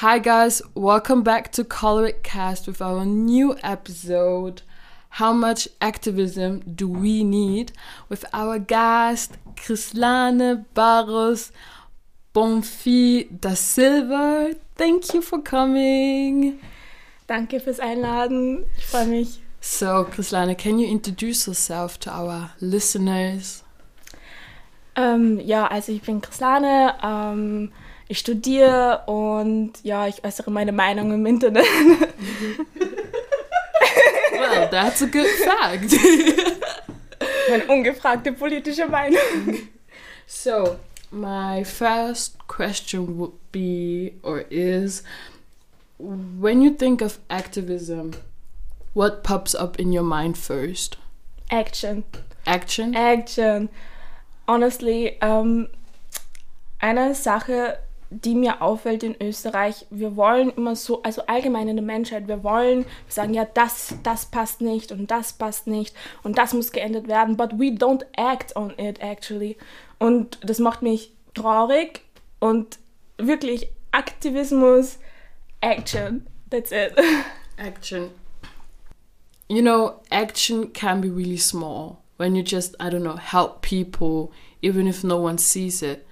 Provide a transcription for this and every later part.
Hi guys, welcome back to Color It Cast with our new episode. How much activism do we need? With our guest Krislane Barros Bonfi da Silva. Thank you for coming. Danke fürs Einladen. Ich freue mich. So, Krislane, can you introduce yourself to our listeners? Ähm, ja, also ich bin Krislane. Ähm, ich studiere und ja, ich äußere meine Meinung im Internet. well, that's a good fact. meine ungefragte politische Meinung. So, my first question would be or is when you think of activism, what pops up in your mind first? Action. Action? Action. Honestly, ähm, eine Sache, die mir auffällt in Österreich, wir wollen immer so, also allgemein in der Menschheit, wir wollen sagen, ja, das, das passt nicht und das passt nicht und das muss geändert werden, but we don't act on it actually. Und das macht mich traurig und wirklich Aktivismus, Action, that's it. Action. You know, action can be really small when you just, I don't know, help people, even if no one sees it.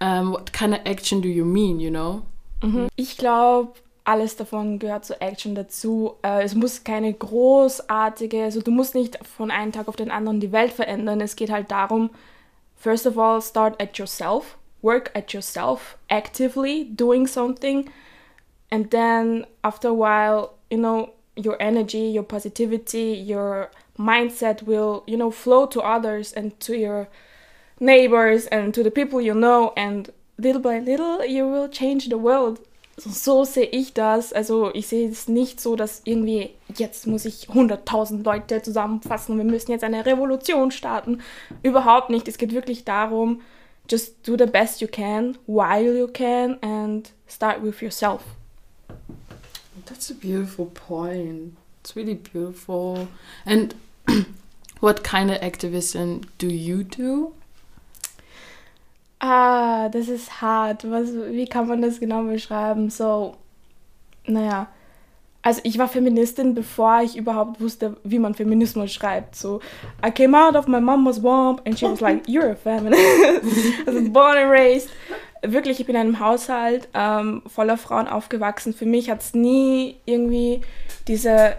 Um, what kind of action do you mean, you know? Mhm. Ich glaube, alles davon gehört zur Action dazu. Äh, es muss keine großartige, also du musst nicht von einem Tag auf den anderen die Welt verändern. Es geht halt darum, first of all, start at yourself, work at yourself, actively doing something, and then after a while, you know, your energy, your positivity, your mindset will, you know, flow to others and to your neighbors and to the people you know and little by little you will change the world. So, so sehe ich das. Also ich sehe es nicht so, dass irgendwie jetzt muss ich 100.000 Leute zusammenfassen und wir müssen jetzt eine Revolution starten. Überhaupt nicht. Es geht wirklich darum, just do the best you can while you can and start with yourself. That's a beautiful point. It's really beautiful. And what kind of activism do you do? Ah, das ist hart. Was, wie kann man das genau beschreiben? So, naja. Also ich war Feministin, bevor ich überhaupt wusste, wie man Feminismus schreibt. So, I came out of my mama's womb and she was like, you're a feminist. also born and raised. Wirklich, ich bin in einem Haushalt ähm, voller Frauen aufgewachsen. Für mich hat es nie irgendwie diese,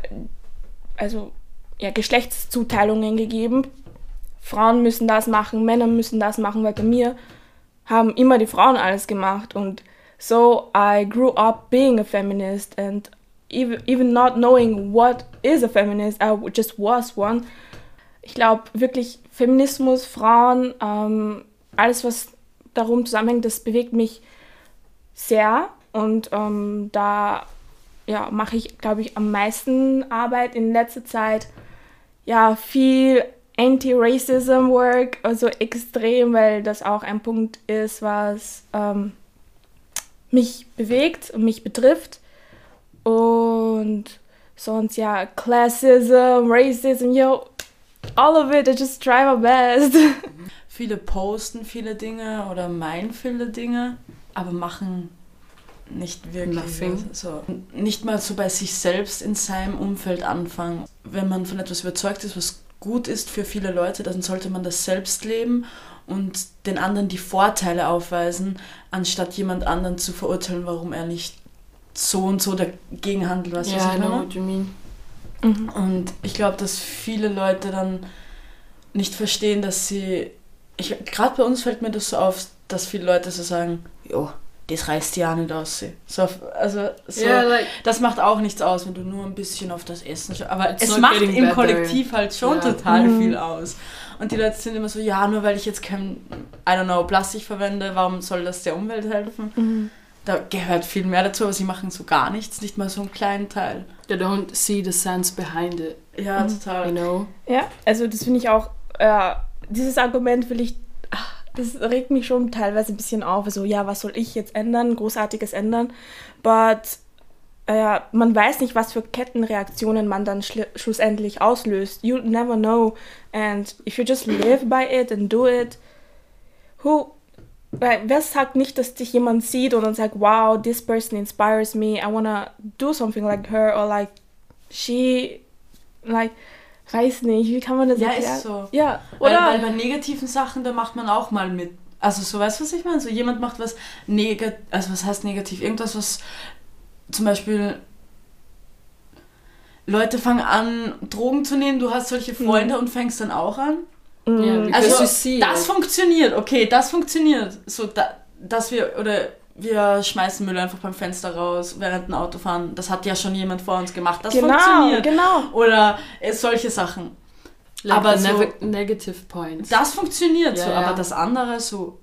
also ja, Geschlechtszuteilungen gegeben. Frauen müssen das machen, Männer müssen das machen, weil bei mir haben immer die Frauen alles gemacht und so I grew up being a feminist and even, not knowing what is a feminist, I just was one. Ich glaube wirklich Feminismus, Frauen, ähm, alles was darum zusammenhängt, das bewegt mich sehr und ähm, da ja, mache ich, glaube ich, am meisten Arbeit in letzter Zeit. Ja, viel Anti-Racism Work, also extrem, weil das auch ein Punkt ist, was ähm, mich bewegt und mich betrifft. Und sonst ja, Classism, Racism, yo, all of it, I just try my best. Viele posten viele Dinge oder meinen viele Dinge, aber machen nicht wirklich. Nothing. So, nicht mal so bei sich selbst in seinem Umfeld anfangen. Wenn man von etwas überzeugt ist, was gut ist für viele Leute, dann sollte man das selbst leben und den anderen die Vorteile aufweisen, anstatt jemand anderen zu verurteilen, warum er nicht so und so dagegen handelt, was yeah, ich know meine. what you mean. Mhm. Und ich glaube, dass viele Leute dann nicht verstehen, dass sie. Ich, Gerade bei uns fällt mir das so auf, dass viele Leute so sagen, jo, das reißt ja nicht aus. sie." So, also so, Yeah, like das macht auch nichts aus, wenn du nur ein bisschen auf das Essen schaust. Aber es macht im better. Kollektiv halt schon Ja. total Mhm. viel aus. Und die Leute sind immer so, ja, nur weil ich jetzt kein, I don't know, Plastik verwende, warum soll das der Umwelt helfen? Mhm. Da gehört viel mehr dazu, aber sie machen so gar nichts, nicht mal so einen kleinen Teil. they don't see the sense behind it, Ja, Mhm. total. you know? Ja, also das finde ich auch, äh, dieses Argument will ich, das regt mich schon teilweise ein bisschen auf. Also ja, was soll ich jetzt ändern, großartiges ändern? But äh, man weiß nicht, was für Kettenreaktionen man dann schlussendlich auslöst. You never know. And if you just live by it and do it, who, weil wer sagt nicht, dass dich jemand sieht und dann sagt, wow, this person inspires me, I wanna do something like her or like she, like, weiß nicht, wie kann man das Ja, erklären? ist so. Ja, Weil, oder? weil bei negativen Sachen, da macht man auch mal mit. Also so, weißt du, was ich meine? So jemand macht was negativ, also was heißt negativ? Irgendwas, was zum Beispiel Leute fangen an, Drogen zu nehmen, du hast solche Freunde und fängst dann auch an. Ja, because Also das funktioniert, okay, das funktioniert. So, da, dass wir, oder wir schmeißen Müll einfach beim Fenster raus, während ein Auto fahren. Das hat ja schon jemand vor uns gemacht. Das genau, funktioniert. genau. Oder äh, solche Sachen. Like aber so- neg- negative points. Das funktioniert Ja, so, ja. aber das andere so,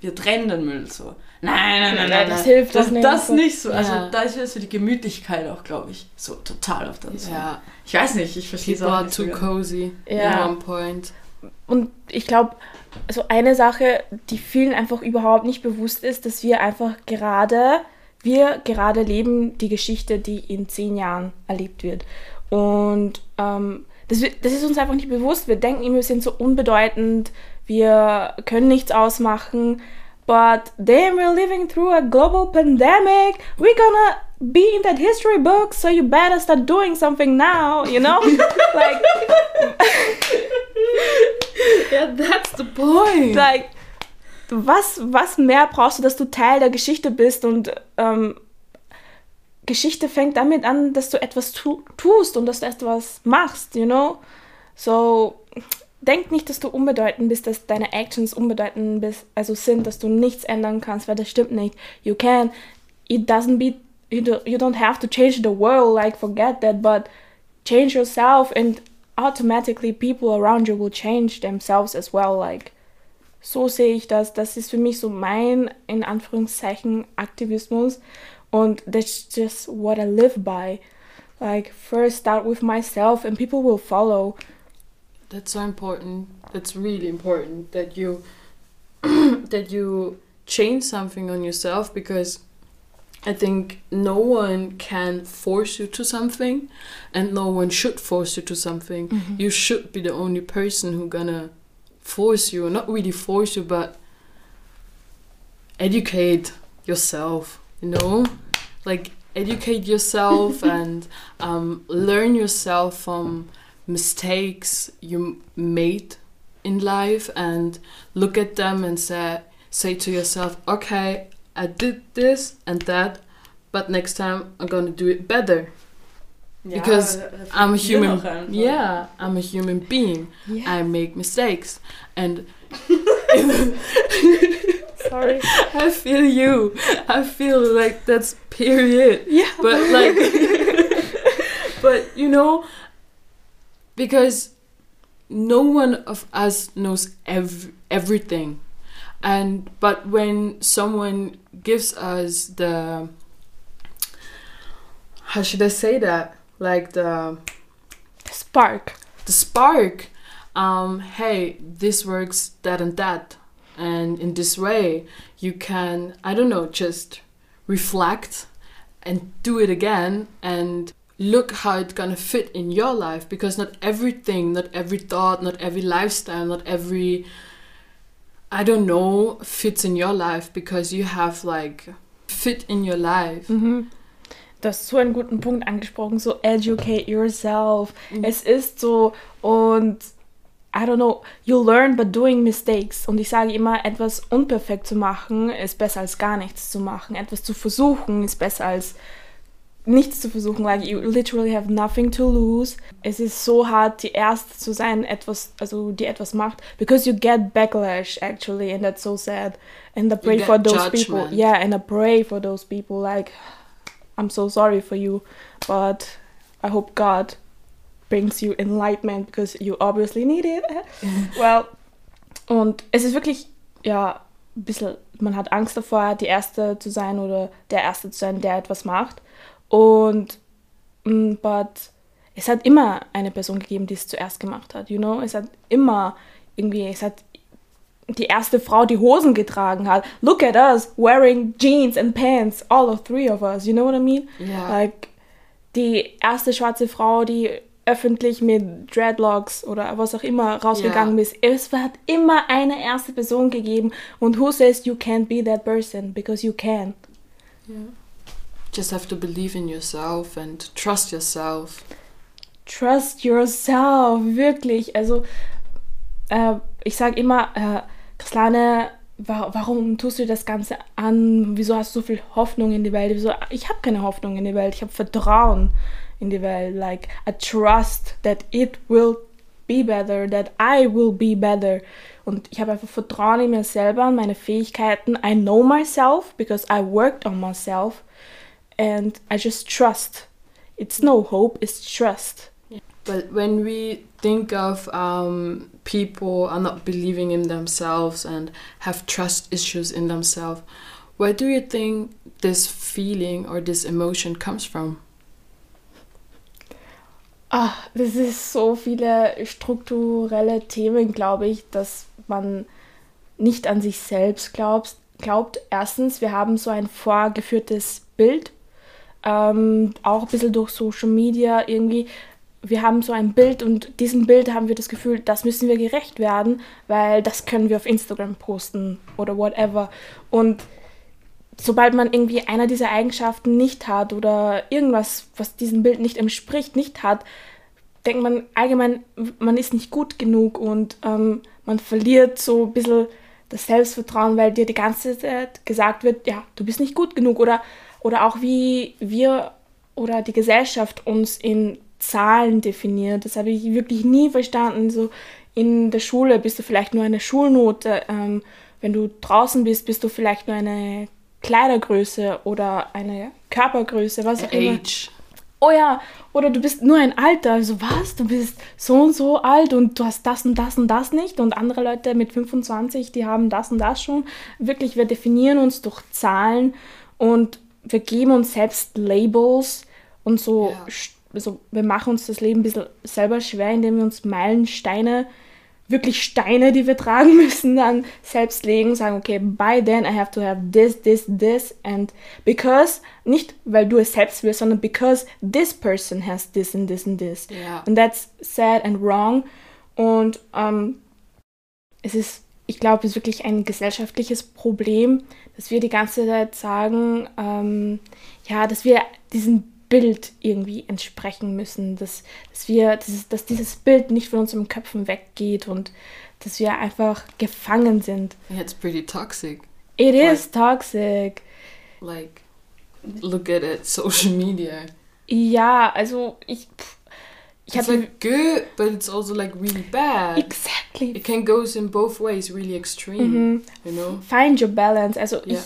wir trennen den Müll so. Nein, nein, nein, Ja, nein. das nein. hilft das, nicht. Das nicht so. Also Ja. da ist wieder so die Gemütlichkeit auch, glaube ich, so total auf der Seite. yeah. Ich weiß nicht, ich verstehe es People auch are nicht so too ganz. cozy Ja. at one point. Und ich glaube, also eine Sache, die vielen einfach überhaupt nicht bewusst ist, dass wir einfach gerade, wir gerade leben die Geschichte, die in zehn Jahren erlebt wird. Und ähm, das, das ist uns einfach nicht bewusst. Wir denken immer, wir sind so unbedeutend, wir können nichts ausmachen. But damn, we're living through a global pandemic. We're gonna be in that history book, so you better start doing something now, you know? like, Yeah, that's the point. like, was, was mehr brauchst du, dass du Teil der Geschichte bist und ähm, Geschichte fängt damit an, dass du etwas tu tust und dass du etwas machst, you know? So, denk nicht, dass du unbedeutend bist, dass deine Actions unbedeutend bist, also sind, dass du nichts ändern kannst, weil das stimmt nicht. You can, it doesn't be, you, don't you don't have to change the world, like forget that, but change yourself and automatically people around you will change themselves as well, like so sehe ich das. Das ist für mich so mein, in Anführungszeichen, Aktivismus. Und that's just what I live by. Like, first start with myself and people will follow. That's so important. That's really important that you that you change something on yourself because I think no one can force you to something and no one should force you to something. You should be the only person who gonna force you, not really force you but educate yourself, you know? Like educate yourself and um, learn yourself from mistakes you made in life and look at them and say say to yourself okay i did this and that but next time i'm gonna do it better. Because Ja, da i'm a human yeah i'm a human being. I make mistakes. And Sorry. i feel you. I feel like that's period. Yeah. but like but you know because no one of us knows ev- everything. And but when someone gives us the how should i say that? Like the Spark. the spark. Um hey this works that and that. And in this way you can i don't know just reflect and do it again and look how it's gonna fit in your life. Because not everything not every thought not every lifestyle not every i don't know fits in your life because you have like fit in your life Mhm. Du hast so einen guten Punkt angesprochen, so educate yourself. Es ist so und I don't know, you learn by doing mistakes. Und ich sage immer, etwas unperfekt zu machen ist besser als gar nichts zu machen. Etwas zu versuchen ist besser als nichts zu versuchen. Like you literally have nothing to lose. Es ist so hart, die erste zu sein, etwas, also die etwas macht, because you get backlash actually, and that's so sad. And I pray for those people. judgment. Yeah, and I pray for those people. Like I'm so sorry for you, but I hope God brings you enlightenment because you obviously need it. well, und es ist wirklich, ja, ein bisschen, man hat Angst davor, die Erste zu sein oder der Erste zu sein, der etwas macht. Und, mm, but es hat immer eine Person gegeben, die es zuerst gemacht hat, you know? Es hat immer irgendwie, es hat die erste Frau, die Hosen getragen hat. Look at us wearing jeans and pants, all of three of us, you know what I mean? yeah Like die erste schwarze Frau, die öffentlich mit Dreadlocks oder was auch immer rausgegangen Ja. bist, es hat immer eine erste Person gegeben und who says you can't be that person because you can. Just have to believe in yourself and trust yourself. Trust yourself, wirklich. Also, äh, ich sage immer, äh, Chrislane, wa warum tust du das Ganze an? Wieso hast du so viel Hoffnung in die Welt? Wieso? Ich habe keine Hoffnung in die Welt. Ich habe Vertrauen in die Welt. Like, I trust that it will be better, that I will be better. Und ich habe einfach Vertrauen in mir selber, in meine Fähigkeiten. I know myself because I worked on myself. And I just trust. It's no hope, it's trust. But when we think of um, people are not believing in themselves and have trust issues in themselves, where do you think this feeling or this emotion comes from? Ah, das ist so viele strukturelle Themen, glaube ich, dass man nicht an sich selbst glaubt. glaubt. Erstens, wir haben so ein vorgeführtes Bild, ähm, auch ein bisschen durch Social Media irgendwie. Wir haben so ein Bild und diesem Bild haben wir das Gefühl, das müssen wir gerecht werden, weil das können wir auf Instagram posten oder whatever. Und sobald man irgendwie einer dieser Eigenschaften nicht hat oder irgendwas, was diesem Bild nicht entspricht, nicht hat, denkt man allgemein, man ist nicht gut genug und ähm, man verliert so ein bisschen das Selbstvertrauen, weil dir die ganze Zeit gesagt wird, ja, du bist nicht gut genug oder, oder auch wie wir oder die Gesellschaft uns in Zahlen definiert. Das habe ich wirklich nie verstanden. So in der Schule bist du vielleicht nur eine Schulnote, ähm, wenn du draußen bist, bist du vielleicht nur eine Kleidergröße oder eine Körpergröße, was auch immer. Age. Oh ja, oder du bist nur ein Alter. Also was? Du bist so und so alt und du hast das und das und das nicht. Und andere Leute mit 25, die haben das und das schon. Wirklich, wir definieren uns durch Zahlen und wir geben uns selbst Labels und so. Ja. Also wir machen uns das Leben ein bisschen selber schwer, indem wir uns Meilensteine, wirklich Steine, die wir tragen müssen, dann selbst legen, sagen, okay, by then I have to have this, this, this and because, nicht weil du es selbst willst, sondern because this person has this and this and this. Ja. And that's sad and wrong. Und ähm, es ist, ich glaube, es ist wirklich ein gesellschaftliches Problem, dass wir die ganze Zeit sagen, ähm, ja, dass wir diesem Bild irgendwie entsprechen müssen, dass, dass wir, dass, dass dieses Bild nicht von unseren Köpfen weggeht und dass wir einfach gefangen sind. It's pretty toxic. It is toxic. Like, look at it, social media. Ja, also ich, pff, ich It's like good, but it's also like really bad. exactly It can goes in both ways, really extreme. Mhm. You know? Find your balance. Also Ja. ich,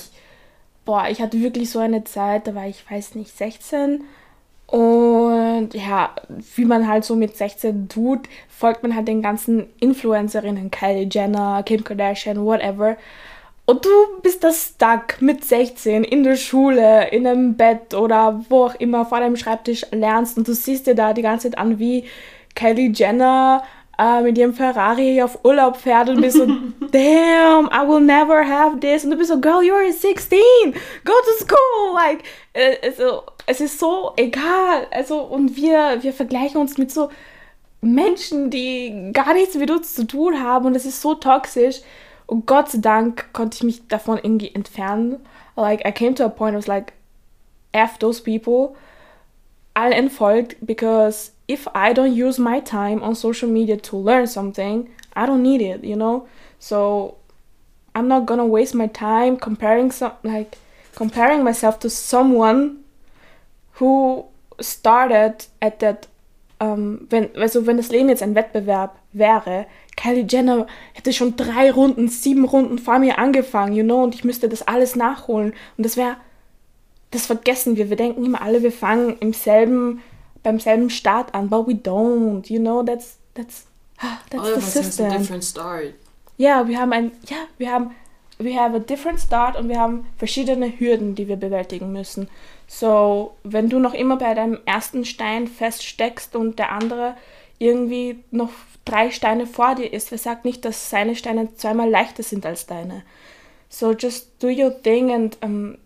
boah, ich hatte wirklich so eine Zeit, da war ich, weiß nicht, 16. Und ja, wie man halt so mit 16 tut, folgt man halt den ganzen Influencerinnen, Kylie Jenner, Kim Kardashian, whatever. Und du bist da stuck mit 16 in der Schule, in einem Bett oder wo auch immer vor deinem Schreibtisch lernst und du siehst dir da die ganze Zeit an, wie Kylie Jenner äh, mit ihrem Ferrari auf Urlaub fährt und bist so, damn, I will never have this. Und du bist so, girl, you're 16, go to school. Like, äh, also, es ist so egal. Also, und wir, wir vergleichen uns mit so Menschen, die gar nichts mit uns zu tun haben und es ist so toxisch. Und Gott sei Dank konnte ich mich davon irgendwie entfernen. Like, I came to a point, I was like, F those people. I'll unfolgt because if I don't use my time on social media to learn something, I don't need it, you know? So I'm not gonna waste my time comparing some like comparing myself to someone who started at that ähm, wenn, also wenn das Leben jetzt ein Wettbewerb wäre, Kylie Jenner hätte schon drei Runden, sieben Runden vor mir angefangen, you know, und ich müsste das alles nachholen. Und das wäre, das vergessen wir. Wir denken immer alle, wir fangen im selben, beim selben Start an, but we don't, you know, that's, that's, ah, that's All the us has a system. different start. Ja, wir haben ein, ja, wir haben, we have a different start und wir haben verschiedene Hürden, die wir bewältigen müssen. So, wenn du noch immer bei deinem ersten Stein feststeckst und der andere irgendwie noch drei Steine vor dir ist, wer sagt nicht, dass seine Steine zweimal leichter sind als deine? So, just do your thing and um,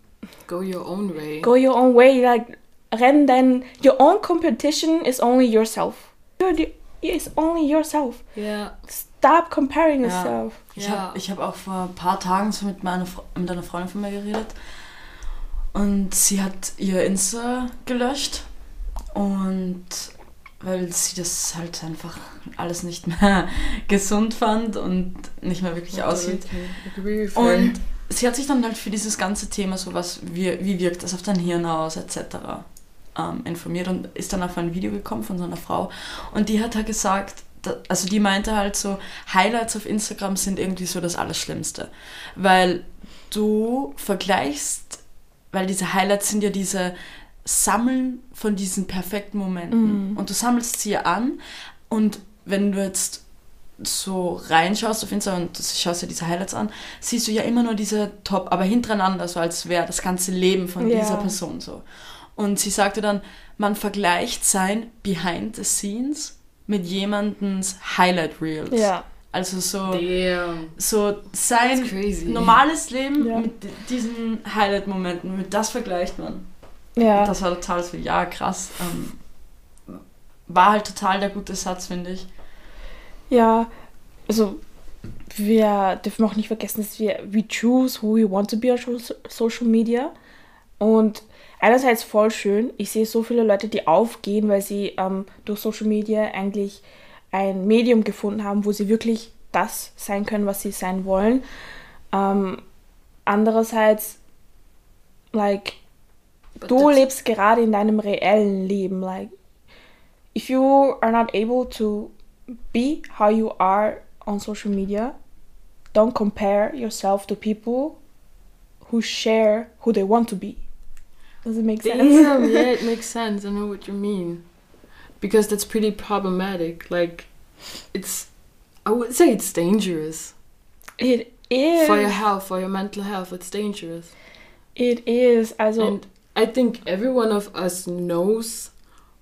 Go your own way. go your own way. Like, renn dein, your own competition is only yourself. You're the, it's only yourself. Ja. Stop comparing Ja. yourself. Ich Ja. habe ich hab auch vor ein paar Tagen so mit, meiner, mit einer Freundin von mir geredet. Und sie hat ihr Insta gelöscht. Und weil sie das halt einfach alles nicht mehr gesund fand und nicht mehr wirklich aussieht. Und sie hat sich dann halt für dieses ganze Thema, so was, wie, wie wirkt das auf dein Hirn aus, etc., ähm, informiert und ist dann auf ein Video gekommen von so einer Frau. Und die hat halt gesagt, also die meinte halt so, Highlights auf Instagram sind irgendwie so das Allerschlimmste. Weil du vergleichst, weil diese Highlights sind ja diese Sammeln von diesen perfekten Momenten. Mhm. Und du sammelst sie an und wenn du jetzt so reinschaust auf Instagram und du schaust dir diese Highlights an, siehst du ja immer nur diese Top, aber hintereinander, so als wäre das ganze Leben von Ja. dieser Person so. Und sie sagte dann, man vergleicht sein Behind the Scenes mit jemandens Highlight Reels. Ja. Also so, Damn. so sein normales Leben Ja. mit diesen Highlight-Momenten, mit das vergleicht man. Ja. Das war total so, ja, krass. Ähm, war halt total der gute Satz, finde ich. Ja, also wir dürfen auch nicht vergessen, dass wir we choose who we want to be on so- Social Media. Und einerseits voll schön. Ich sehe so viele Leute, die aufgehen, weil sie ähm, durch Social Media eigentlich ein Medium gefunden haben, wo sie wirklich das sein können, was sie sein wollen. Ähm, andererseits, like, du lebst gerade in deinem reellen Leben. Like, if you are not able to be how you are on social media, don't compare yourself to people who share who they want to be. Does it make sense? Damn, yeah, it makes sense. I know what you mean. Because that's pretty problematic. Like, it's, I would say it's dangerous. It is. For your health, for your mental health, it's dangerous. It is. Also, And I think every one of us knows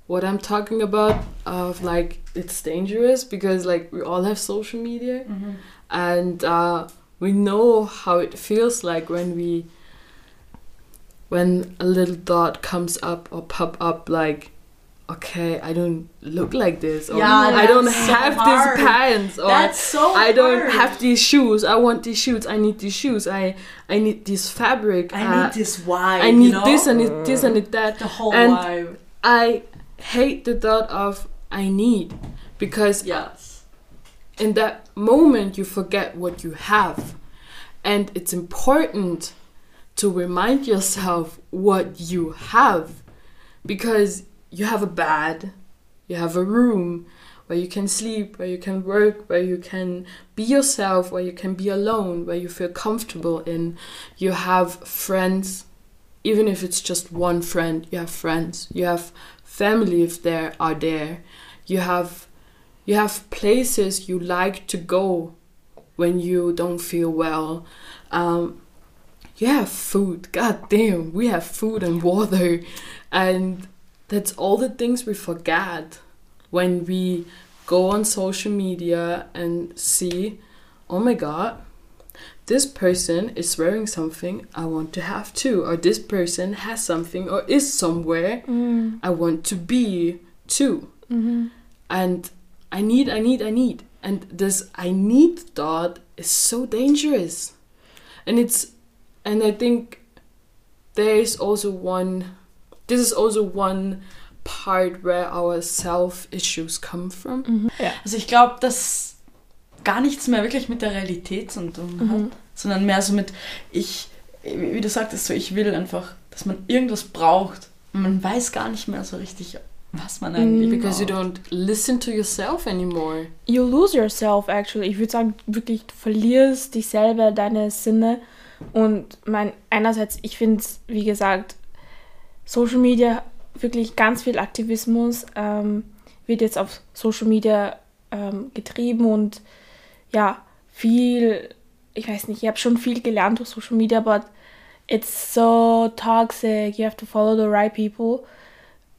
what I'm talking about of like it's dangerous because like we all have social media and uh, we know how it feels like when we when a little thought comes up or pop up like okay I don't look like this or Yeah, I don't so have these pants or That's so I don't hard. have these shoes I want these shoes I need these shoes I I need this fabric I uh, need this vibe. I need you know? this, I need this, I need that. the whole and vibe. I hate the thought of I need because Yes. in that moment you forget what you have. And it's important to remind yourself what you have because you have a bed, you have a room where you can sleep, where you can work, where you can be yourself, where you can be alone, where you feel comfortable in. You have friends, even if it's just one friend, you have friends. You have family if there are there. You have you have places you like to go when you don't feel well. Um, you have food. God damn, we have food and water, and that's all the things we forget when we go on social media and see, oh my god, this person is wearing something I want to have too, or this person has something or is somewhere mm, I want to be too. mhm. And I need, I need, I need. And this I need thought is so dangerous. And it's, and I think there is also one, this is also one part where our self issues come from. Mhm. Ja. Also ich glaube, dass gar nichts mehr wirklich mit der Realität zu tun hat, Mhm. sondern mehr so mit, ich, wie du sagtest, so ich will einfach, dass man irgendwas braucht und man weiß gar nicht mehr so richtig, was man eigentlich Mhm. Because you braucht. don't listen to yourself anymore. You lose yourself actually. Ich würde sagen, wirklich, du verlierst dich selber, deine Sinne. Und mein, einerseits, ich finde es, wie gesagt, Social Media, wirklich ganz viel Aktivismus ähm, wird jetzt auf Social Media ähm, getrieben und ja, viel, ich weiß nicht, ich habe schon viel gelernt durch Social Media, but it's so toxic, you have to follow the right people.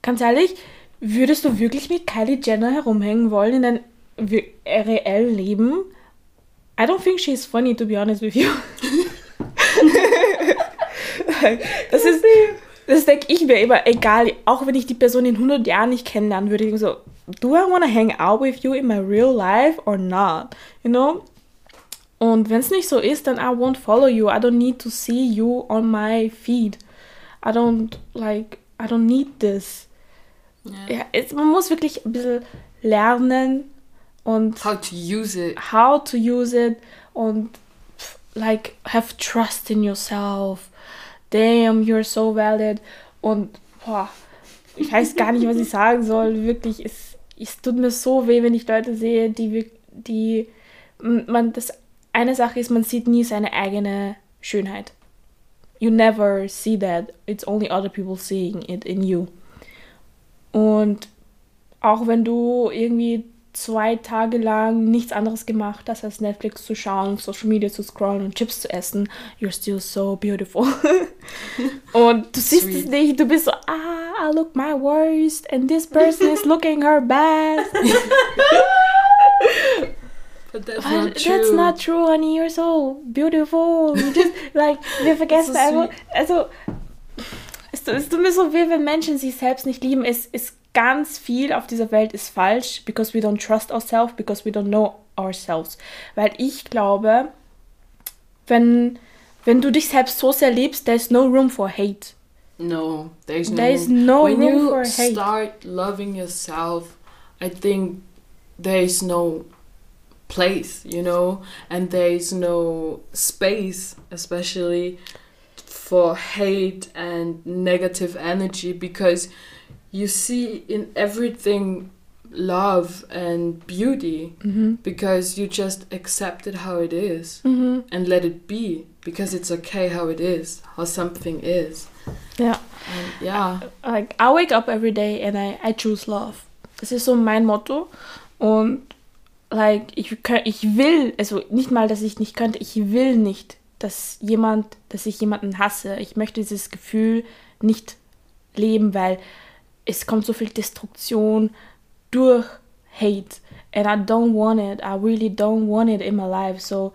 Ganz ehrlich, würdest du wirklich mit Kylie Jenner herumhängen wollen in deinem äh, reellen Leben? I don't think she's funny, to be honest with you. das ist, das denke ich mir immer, egal, auch wenn ich die Person in 100 Jahren nicht kennenlernen würde, ich so, do I want to hang out with you in my real life or not? You know? Und wenn es nicht so ist, dann I won't follow you. I don't need to see you on my feed. I don't like, I don't need this. Yeah. Ja, es, man muss wirklich ein bisschen lernen und How to use it. how to use it und like have trust in yourself. Damn, you're so valid. Und boah, ich weiß gar nicht, was ich sagen soll. Wirklich, es, es tut mir so weh, wenn ich Leute sehe, die, die man das eine Sache ist, man sieht nie seine eigene Schönheit. You never see that. It's only other people seeing it in you. Und auch wenn du irgendwie zwei Tage lang nichts anderes gemacht hast, als Netflix zu schauen, Social Media zu scrollen und Chips zu essen, you're still so beautiful. und du siehst es nicht, du bist so, ah, I look my worst and this person is looking her best. But that's But not true. that's not true, honey. You're so beautiful. You just, like, wir vergessen so einfach, also, es, tut- es tut mir so weh, wenn Menschen sich selbst nicht lieben. Es ist ganz viel auf dieser Welt ist falsch, because we don't trust ourselves, because we don't know ourselves. Weil ich glaube, wenn, wenn du dich selbst so sehr liebst, there's no room for hate. No, there's no. There is no when room you for hate. start loving yourself, I think there is no place, you know, and there is no space, especially for hate and negative energy, because you see in everything love and beauty, Mhm. because you just accept it how it is Mhm. and let it be, because it's okay how it is, how something is. Ja. And yeah. like I wake up every day and I, I choose love. Das ist so mein Motto. Und like ich, ich will, also nicht mal, dass ich nicht könnte, ich will nicht, dass jemand, dass ich jemanden hasse. Ich möchte dieses Gefühl nicht leben, weil es kommt so viel Destruktion durch Hate. And I don't want it. I really don't want it in my life. So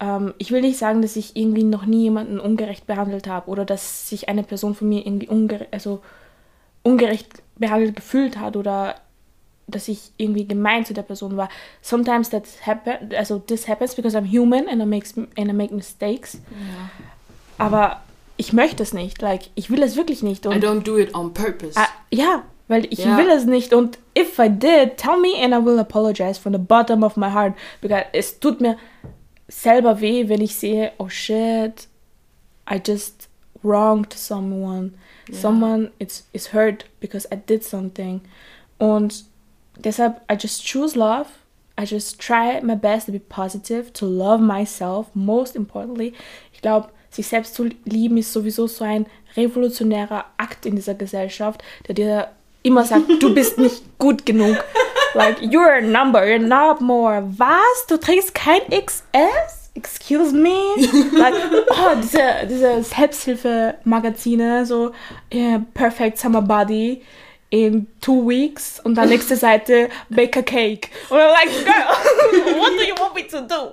ähm, ich will nicht sagen, dass ich irgendwie noch nie jemanden ungerecht behandelt habe oder dass sich eine Person von mir irgendwie ungere also ungerecht behandelt gefühlt hat oder dass ich irgendwie gemein zu der Person war. Sometimes that happen, also this happens because I'm human and I make and I make mistakes. Yeah. Aber ich möchte es nicht, like ich will es wirklich nicht. I Und don't do it on purpose. Ah, ja, weil ich Ja. will es nicht. Und if I did, tell me and I will apologize from the bottom of my heart. Because es tut mir selber weh, wenn ich sehe, oh shit, I just wronged someone. Ja. Someone is, is hurt because I did something. Und deshalb, I just choose love. I just try my best to be positive, to love myself, most importantly. Ich glaube, sich selbst zu lieben ist sowieso so ein revolutionärer Akt in dieser Gesellschaft, der dir immer sagt, du bist nicht gut genug. Like, you're a number, you're not more. Was? Du trägst kein XS? Excuse me? Like, oh, diese, diese Selbsthilfe-Magazine, so, yeah, Perfect Summer Body in two weeks und dann nächste Seite, bake a cake. Und I'm like, girl, what do you want me to do?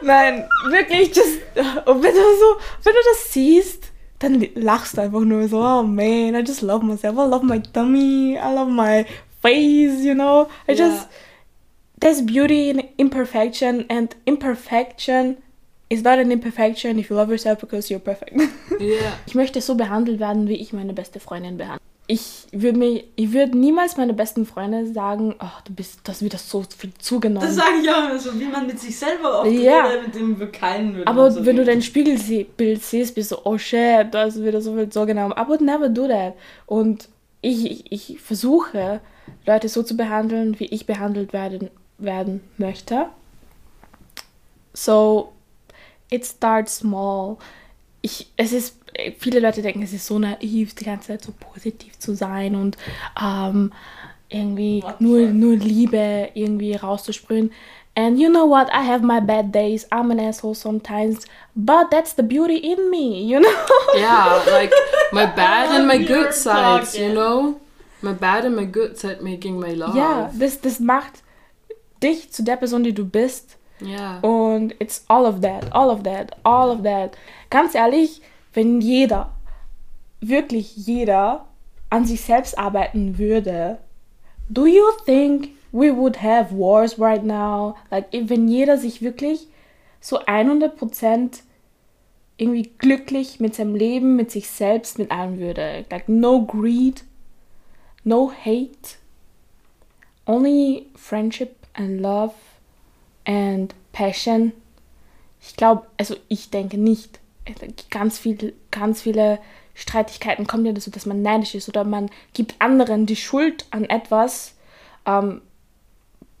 Nein, wirklich, just, und wenn du so, wenn du das siehst, dann lachst du einfach nur so, oh man, I just love myself, I love my tummy, I love my face, you know, I Yeah. just, there's beauty in imperfection and imperfection is not an imperfection if you love yourself because you're perfect. yeah. Ich möchte so behandelt werden, wie ich meine beste Freundin behandle. Ich würde mir, ich würde niemals meine besten Freunde sagen, oh, du bist, das wird das so viel zugenommen. Das sage ich auch immer so, wie man mit sich selber oft Ja. mit dem wir keinen würden. Aber so wenn du dein Spiegelbild siehst, bist du, oh shit, da ist wieder so viel zugenommen. I would never do that. Und ich, ich, ich versuche, Leute so zu behandeln, wie ich behandelt werden, werden möchte. So, it starts small. Ich, es ist, viele Leute denken, es ist so naiv, die ganze Zeit so positiv zu sein und ähm, irgendwie nur, nur Liebe irgendwie rauszusprühen. And you know what? I have my bad days. I'm an asshole sometimes, but that's the beauty in me, you know? Yeah, like my bad and my good sides, you know? My bad and my good side making my love. Ja, das, das macht dich zu der Person, die du bist. Yeah. Und it's all of that, all of that, all of that. Ganz ehrlich, wenn jeder, wirklich jeder, an sich selbst arbeiten würde, do you think we would have wars right now? Like, wenn jeder sich wirklich so 100% irgendwie glücklich mit seinem Leben, mit sich selbst, mit allem würde. Like, no greed, no hate, only friendship and love and passion. Ich glaube, also ich denke nicht. Ganz, viel, ganz viele Streitigkeiten kommen ja dazu, dass man neidisch ist oder man gibt anderen die Schuld an etwas, ähm,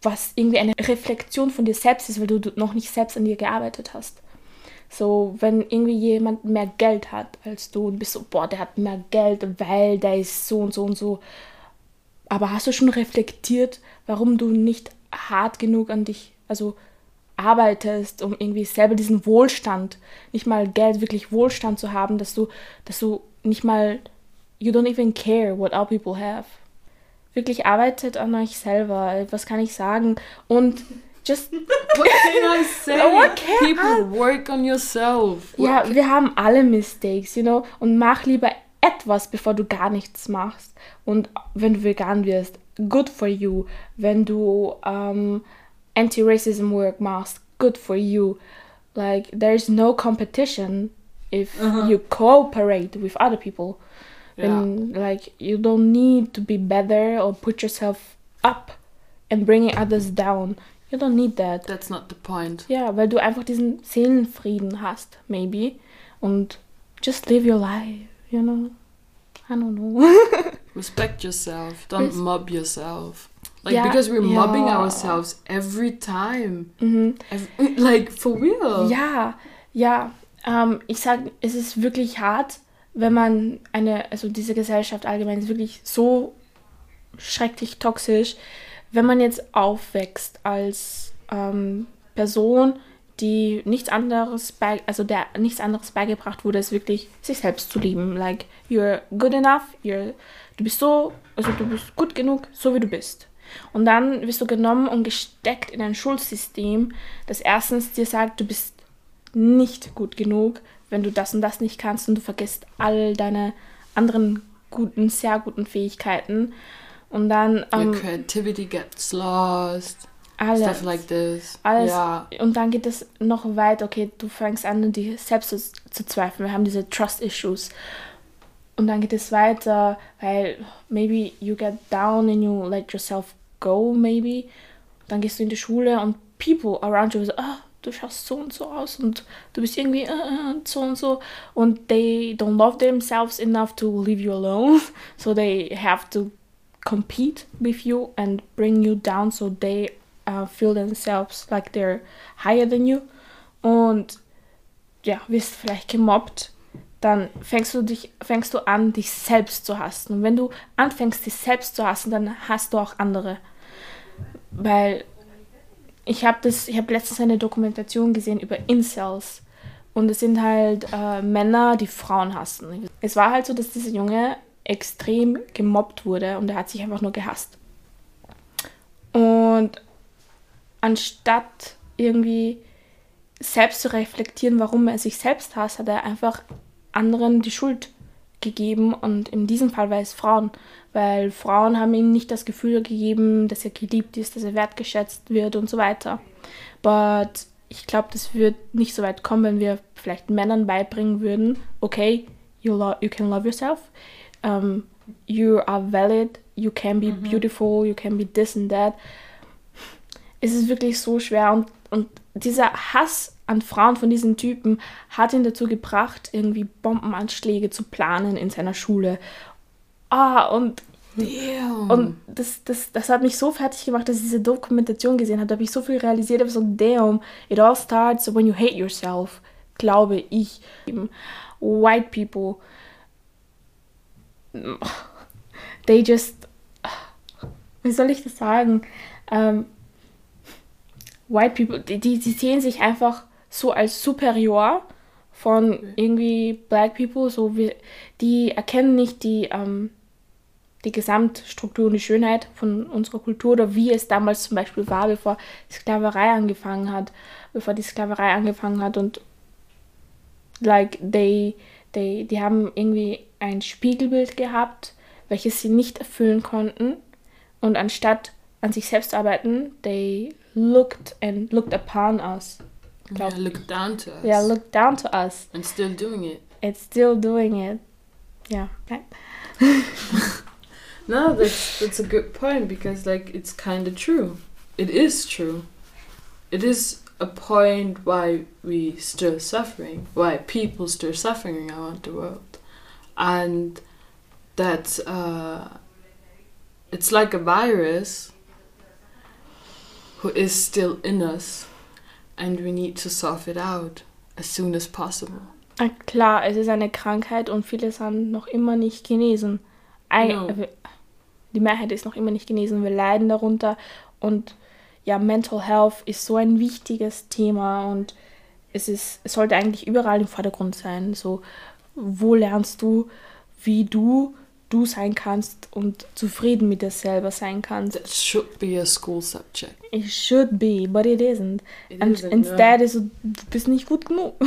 was irgendwie eine Reflexion von dir selbst ist, weil du noch nicht selbst an dir gearbeitet hast. So, wenn irgendwie jemand mehr Geld hat als du und bist so, boah, der hat mehr Geld, weil der ist so und so und so. Aber hast du schon reflektiert, warum du nicht hart genug an dich, also arbeitest, um irgendwie selber diesen Wohlstand, nicht mal Geld, wirklich Wohlstand zu haben, dass du, dass du nicht mal, you don't even care what other people have. Wirklich arbeitet an euch selber. Was kann ich sagen? Und just what can I say? What can People work on yourself. ja, wir haben alle Mistakes, you know, und mach lieber etwas, bevor du gar nichts machst. Und wenn du vegan wirst, good for you. Wenn du ähm, anti-racism work mask good for you. Like there's no competition if uh-huh. you cooperate with other people. When like you don't need to be better or put yourself up and bringing others down. You don't need that. That's not the point. yeah weil du einfach diesen Seelenfrieden hast, maybe. Und just live your life, you know? I don't know. Respect yourself. Don't Res- mob yourself. Like Ja, because we're mobbing ja. ourselves every time. mhm. Every, like for real. Ja, ja. Ähm, ich sag, es ist wirklich hart, wenn man eine, also diese Gesellschaft allgemein ist wirklich so schrecklich toxisch, wenn man jetzt aufwächst als ähm, Person, die nichts anderes bei, also der nichts anderes beigebracht wurde, ist wirklich sich selbst zu lieben. Like you're good enough, you're, du bist so, also du bist gut genug, so wie du bist. Und dann wirst du genommen und gesteckt in ein Schulsystem, das erstens dir sagt, du bist nicht gut genug, wenn du das und das nicht kannst und du vergisst all deine anderen guten, sehr guten Fähigkeiten. Und dann Your ähm, creativity gets lost. alles. Stuff like this. Alles. Yeah. Und dann geht es noch weit, okay, du fängst an, dich selbst zu, zu zweifeln. Wir haben diese Trust-Issues. Und dann geht es weiter, weil maybe you get down and you let yourself go, maybe. Dann gehst du in die Schule und people around you say, ah, du schaust so und so aus und du bist irgendwie äh, so und so. Und they don't love themselves enough to leave you alone. So they have to compete with you and bring you down so they uh, feel themselves like they're higher than you. Und ja, wirst vielleicht gemobbt, dann fängst du dich, fängst du an, dich selbst zu hassen. Und wenn du anfängst, dich selbst zu hassen, dann hast du auch andere. Weil ich habe das, letztens eine Dokumentation gesehen über Incels. Und es sind halt äh, Männer, die Frauen hassen. Es war halt so, dass dieser Junge extrem gemobbt wurde und er hat sich einfach nur gehasst. Und anstatt irgendwie selbst zu reflektieren, warum er sich selbst hasst, hat er einfach anderen die Schuld gegeben und in diesem Fall war es Frauen, weil Frauen haben ihm nicht das Gefühl gegeben, dass er geliebt ist, dass er wertgeschätzt wird und so weiter. But ich glaube, das wird nicht so weit kommen, wenn wir vielleicht Männern beibringen würden, okay, you, lo you can love yourself, um, you are valid, you can be beautiful, you can be this and that. Es ist wirklich so schwer und, und dieser Hass an Frauen von diesen Typen hat ihn dazu gebracht, irgendwie Bombenanschläge zu planen in seiner Schule. Ah, und Damn. und das, das, das hat mich so fertig gemacht, dass ich diese Dokumentation gesehen habe. Da habe ich so viel realisiert. Habe so, damn, it all starts when you hate yourself, glaube ich. White people, they just, wie soll ich das sagen? Ähm, White people, die, die, die sehen sich einfach so als superior von irgendwie Black people, so wie, die erkennen nicht die, ähm, die Gesamtstruktur und die Schönheit von unserer Kultur oder wie es damals zum Beispiel war, bevor die Sklaverei angefangen hat, bevor die Sklaverei angefangen hat und like they, they, die haben irgendwie ein Spiegelbild gehabt, welches sie nicht erfüllen konnten Und anstatt an sich selbst zu arbeiten, they looked and looked upon us. Yeah, look down to us. Yeah, look down to us. And still doing it. It's still doing it. Yeah. No, that's that's a good point because like it's kind of true. It is true. It is a point why we still suffering, why people still suffering around the world, and that uh, it's like a virus who is still in us, and we need to solve it out as soon as possible. Ah, Klar, es ist eine Krankheit und viele sind noch immer nicht genesen. Eig No. äh, Die Mehrheit ist noch immer nicht genesen. Wir leiden darunter und ja, Mental Health ist so ein wichtiges Thema und es ist, es sollte eigentlich überall im Vordergrund sein. So, wo lernst du, wie du du sein kannst und zufrieden mit dir selber sein kannst? That should be a school subject. It should be, but it isn't. It And isn't, instead is du bist nicht gut genug.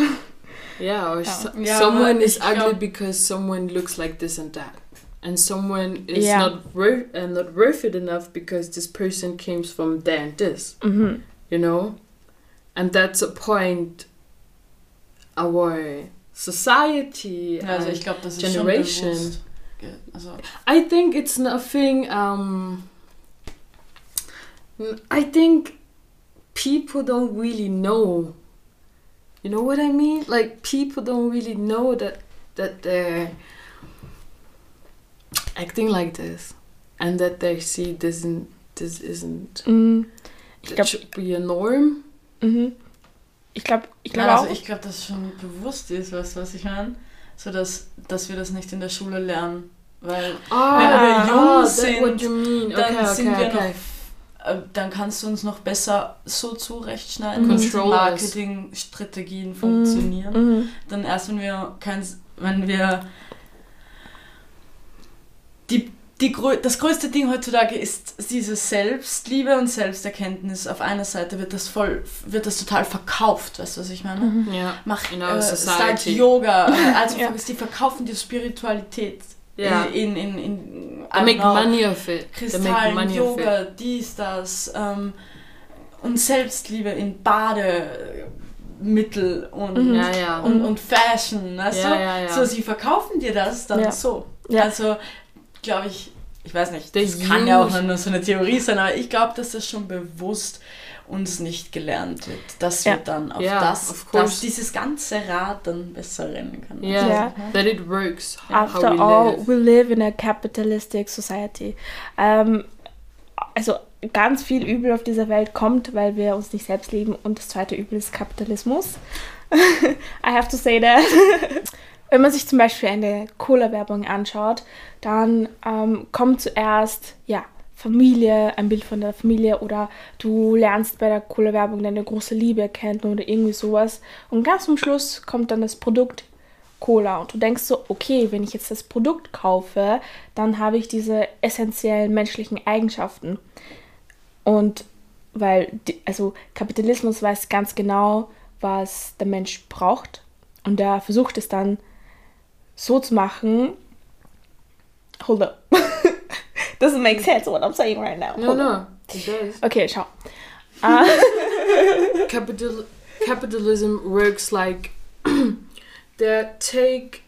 Yeah, or Ja. so- Ja, someone is ugly glaub- because someone looks like this and that, and someone is Yeah. not worth uh, not worth it enough because this person comes from there and this, Mhm. you know, and that's a point. Our society, also and ich glaube, das ist Generation. schon bewusst. Also, I think it's nothing. Um, I think people don't really know. You know what I mean? Like people don't really know that that they're acting like this, and that they see this and this isn't. Mhm. Ich glaub- should be a norm. Mhm. Ich glaube ich glaub Nein, auch. also ich glaube, dass es schon bewusst ist, du, was ich meine? So, dass, dass wir das nicht in der Schule lernen. Weil Ah, Wenn wir jung that's sind, mean. dann Okay, sind okay, wir okay. noch, äh, dann kannst du uns noch besser so zurechtschneiden, Mhm. dass. Marketingstrategien funktionieren. Mhm. Dann erst, wenn wir kein, wenn wir die, die, das größte Ding heutzutage ist diese Selbstliebe und Selbsterkenntnis. Auf einer Seite wird das voll, wird das total verkauft, weißt du, was ich meine? Mhm. Yeah. Mach In äh, start. Yoga, äh, also Ja. die verkaufen die Spiritualität Yeah. in, in, in, in They make genau, money of it. Kristallen, money of it. Yoga, dies, das ähm, und Selbstliebe in Bademittel und, Mhm. Ja, ja. und, und Fashion, weißt Ja, du? ja, ja. So, sie verkaufen dir das dann Ja. so. Ja. Also, glaube ich, ich weiß nicht, das kann ja auch nur so eine Theorie sein, aber ich glaube, dass das schon bewusst uns nicht gelernt wird, dass Ja. wir dann auf Ja, das, of course. dass dieses ganze Rad dann besser rennen kann. Yeah, Yeah. that it works. After how we all, live. we live in a capitalistic society. Ähm, also ganz viel Übel auf dieser Welt kommt, weil wir uns nicht selbst lieben. Und das zweite Übel ist Kapitalismus. I have to say that. Wenn man sich zum Beispiel eine Cola-Werbung anschaut, dann ähm, kommt zuerst, ja, Familie, ein Bild von der Familie oder du lernst bei der Cola-Werbung deine große Liebe kennen oder irgendwie sowas. Und ganz zum Schluss kommt dann das Produkt Cola und du denkst so, okay, wenn ich jetzt das Produkt kaufe, dann habe ich diese essentiellen menschlichen Eigenschaften. Und weil, also Kapitalismus weiß ganz genau, was der Mensch braucht und der versucht es dann so zu machen. Hold up. Doesn't make sense what I'm saying right now. No, Hold up. no, it does. Okay, schau. Ah, Capital capitalism works like they take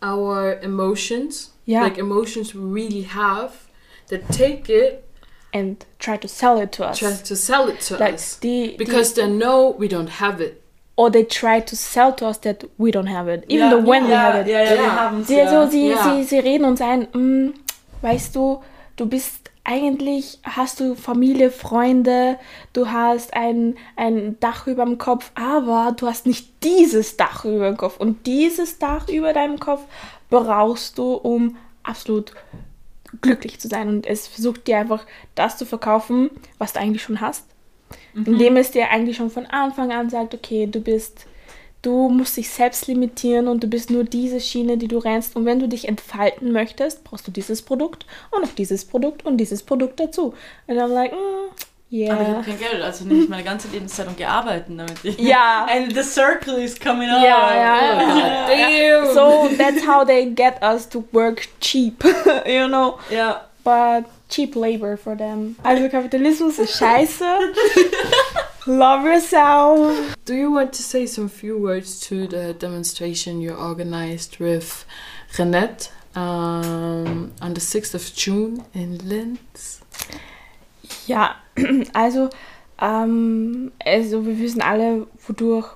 our emotions, Yeah. like emotions we really have, they take it, and try to sell it to us. try to sell it to like us die, because they know we don't have it. Or they try to sell to us that we don't have it, even ja, though when we ja, have it. Ja, ja, Ja. wir haben es. Sie, Ja. so, sie, Ja. sie, sie reden uns ein, "Mm, weißt du, du bist eigentlich, hast du Familie, Freunde, du hast ein, ein Dach über dem Kopf, aber du hast nicht dieses Dach über dem Kopf. Und dieses Dach über deinem Kopf brauchst du, um absolut glücklich zu sein. Und es versucht dir einfach das zu verkaufen, was du eigentlich schon hast. Indem es dir eigentlich schon von Anfang an sagt, okay, du bist, du musst dich selbst limitieren und du bist nur diese Schiene, die du rennst. Und wenn du dich entfalten möchtest, brauchst du dieses Produkt und noch dieses Produkt und dieses Produkt dazu. Und I'm like, mm, Aber ich yeah. habe kein Geld, also nehme ich meine ganze Lebenszeit und gearbeitet, damit ich. Ja. And the circle is coming up. Ja, ja, ja. Damn. So that's how they get us to work cheap, you know. Ja. But cheap labor for them. Also Kapitalismus ist scheiße. Love yourself. Do you want to say some few words to the demonstration you organized with Renette um, on the 6th of June in Linz? Ja, also, ähm, also wir wissen alle, wodurch,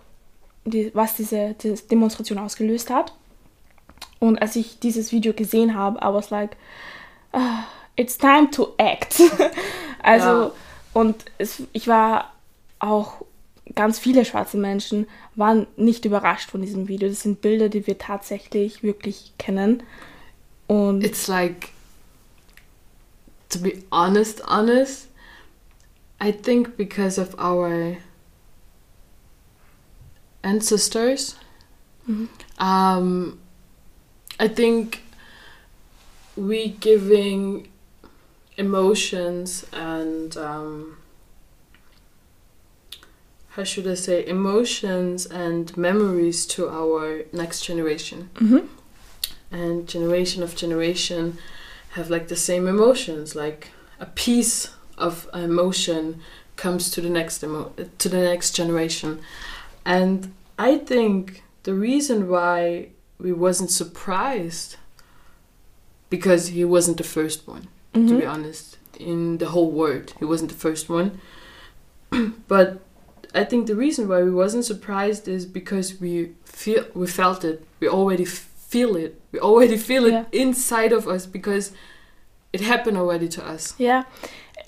die, was diese, diese Demonstration ausgelöst hat. Und als ich dieses Video gesehen habe, I was like, uh, it's time to act. also, ja. und es, ich war auch, ganz viele schwarze Menschen waren nicht überrascht von diesem Video. Das sind Bilder, die wir tatsächlich wirklich kennen. Und it's like, to be honest, honest, I think because of our ancestors, mm -hmm. um, I think we giving emotions and um, how should I say emotions and memories to our next generation. Mm-hmm. And generation of generation have like the same emotions, like a piece of emotion comes to the next emo- to the next generation. And I think the reason why we wasn't surprised because he wasn't the first one mm-hmm. to be honest in the whole world. He wasn't the first one. But i think the reason why we wasn't surprised is because we feel we felt it. We already feel it. We already feel it yeah. inside of us because it happened already to us. Yeah.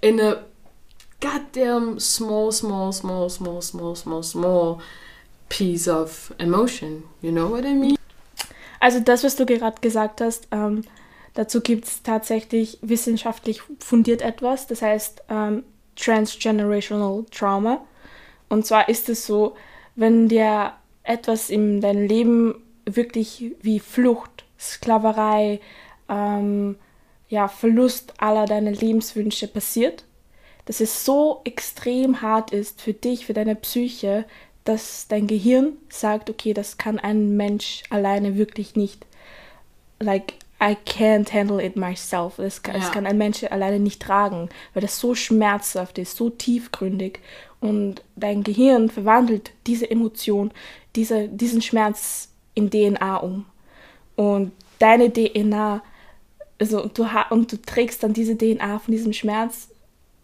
In a goddamn small small small small small small small piece of emotion. You know what i mean? Also das, was du gerade gesagt hast, ähm, dazu gibt es tatsächlich wissenschaftlich fundiert etwas, das heißt ähm, Transgenerational Trauma. Und zwar ist es so, wenn dir etwas in deinem Leben wirklich wie Flucht, Sklaverei, ähm, ja, Verlust aller deiner Lebenswünsche passiert, dass es so extrem hart ist für dich, für deine Psyche, dass dein Gehirn sagt, okay, das kann ein Mensch alleine wirklich nicht. Like, I can't handle it myself. Das kann, ja. das kann ein Mensch alleine nicht tragen, weil das so schmerzhaft ist, so tiefgründig. Und dein Gehirn verwandelt diese Emotion, diese, diesen Schmerz in DNA um. Und deine DNA, also du, und du trägst dann diese DNA von diesem Schmerz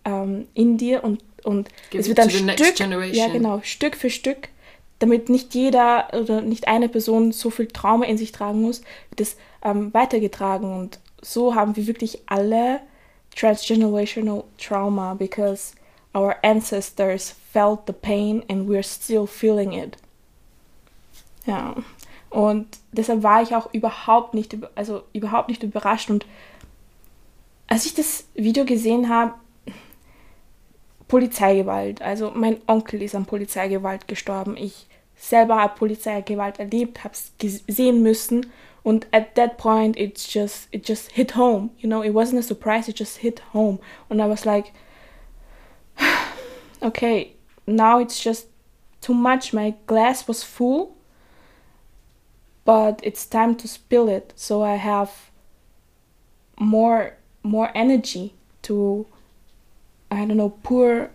ähm, in dir und und Give es wird dann Stück, ja genau, Stück für Stück, damit nicht jeder oder nicht eine Person so viel Trauma in sich tragen muss, wird es ähm, weitergetragen. Und so haben wir wirklich alle transgenerational trauma because our ancestors felt the pain and we're still feeling it. Ja. Und deshalb war ich auch überhaupt nicht, also überhaupt nicht überrascht. Und als ich das Video gesehen habe, Polizeigewalt. Also mein Onkel ist an Polizeigewalt gestorben. Ich selber habe Polizeigewalt erlebt, habe es sehen müssen. Und at that point, it's just it just hit home. You know, it wasn't a surprise. It just hit home. And I was like, okay, now it's just too much. My glass was full, but it's time to spill it. So I have more more energy to I don't know, pour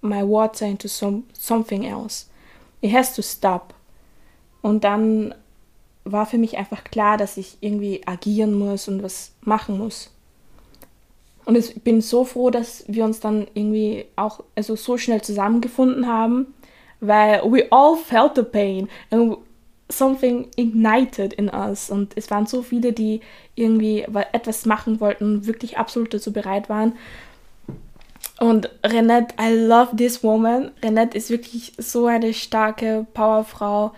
my water into some, something else. It has to stop. Und dann war für mich einfach klar, dass ich irgendwie agieren muss und was machen muss. Und ich bin so froh, dass wir uns dann irgendwie auch also so schnell zusammengefunden haben, weil we all felt the pain and something ignited in us. Und es waren so viele, die irgendwie etwas machen wollten, wirklich absolut dazu bereit waren. Und Renette, I love this woman. Renette ist wirklich so eine starke Powerfrau.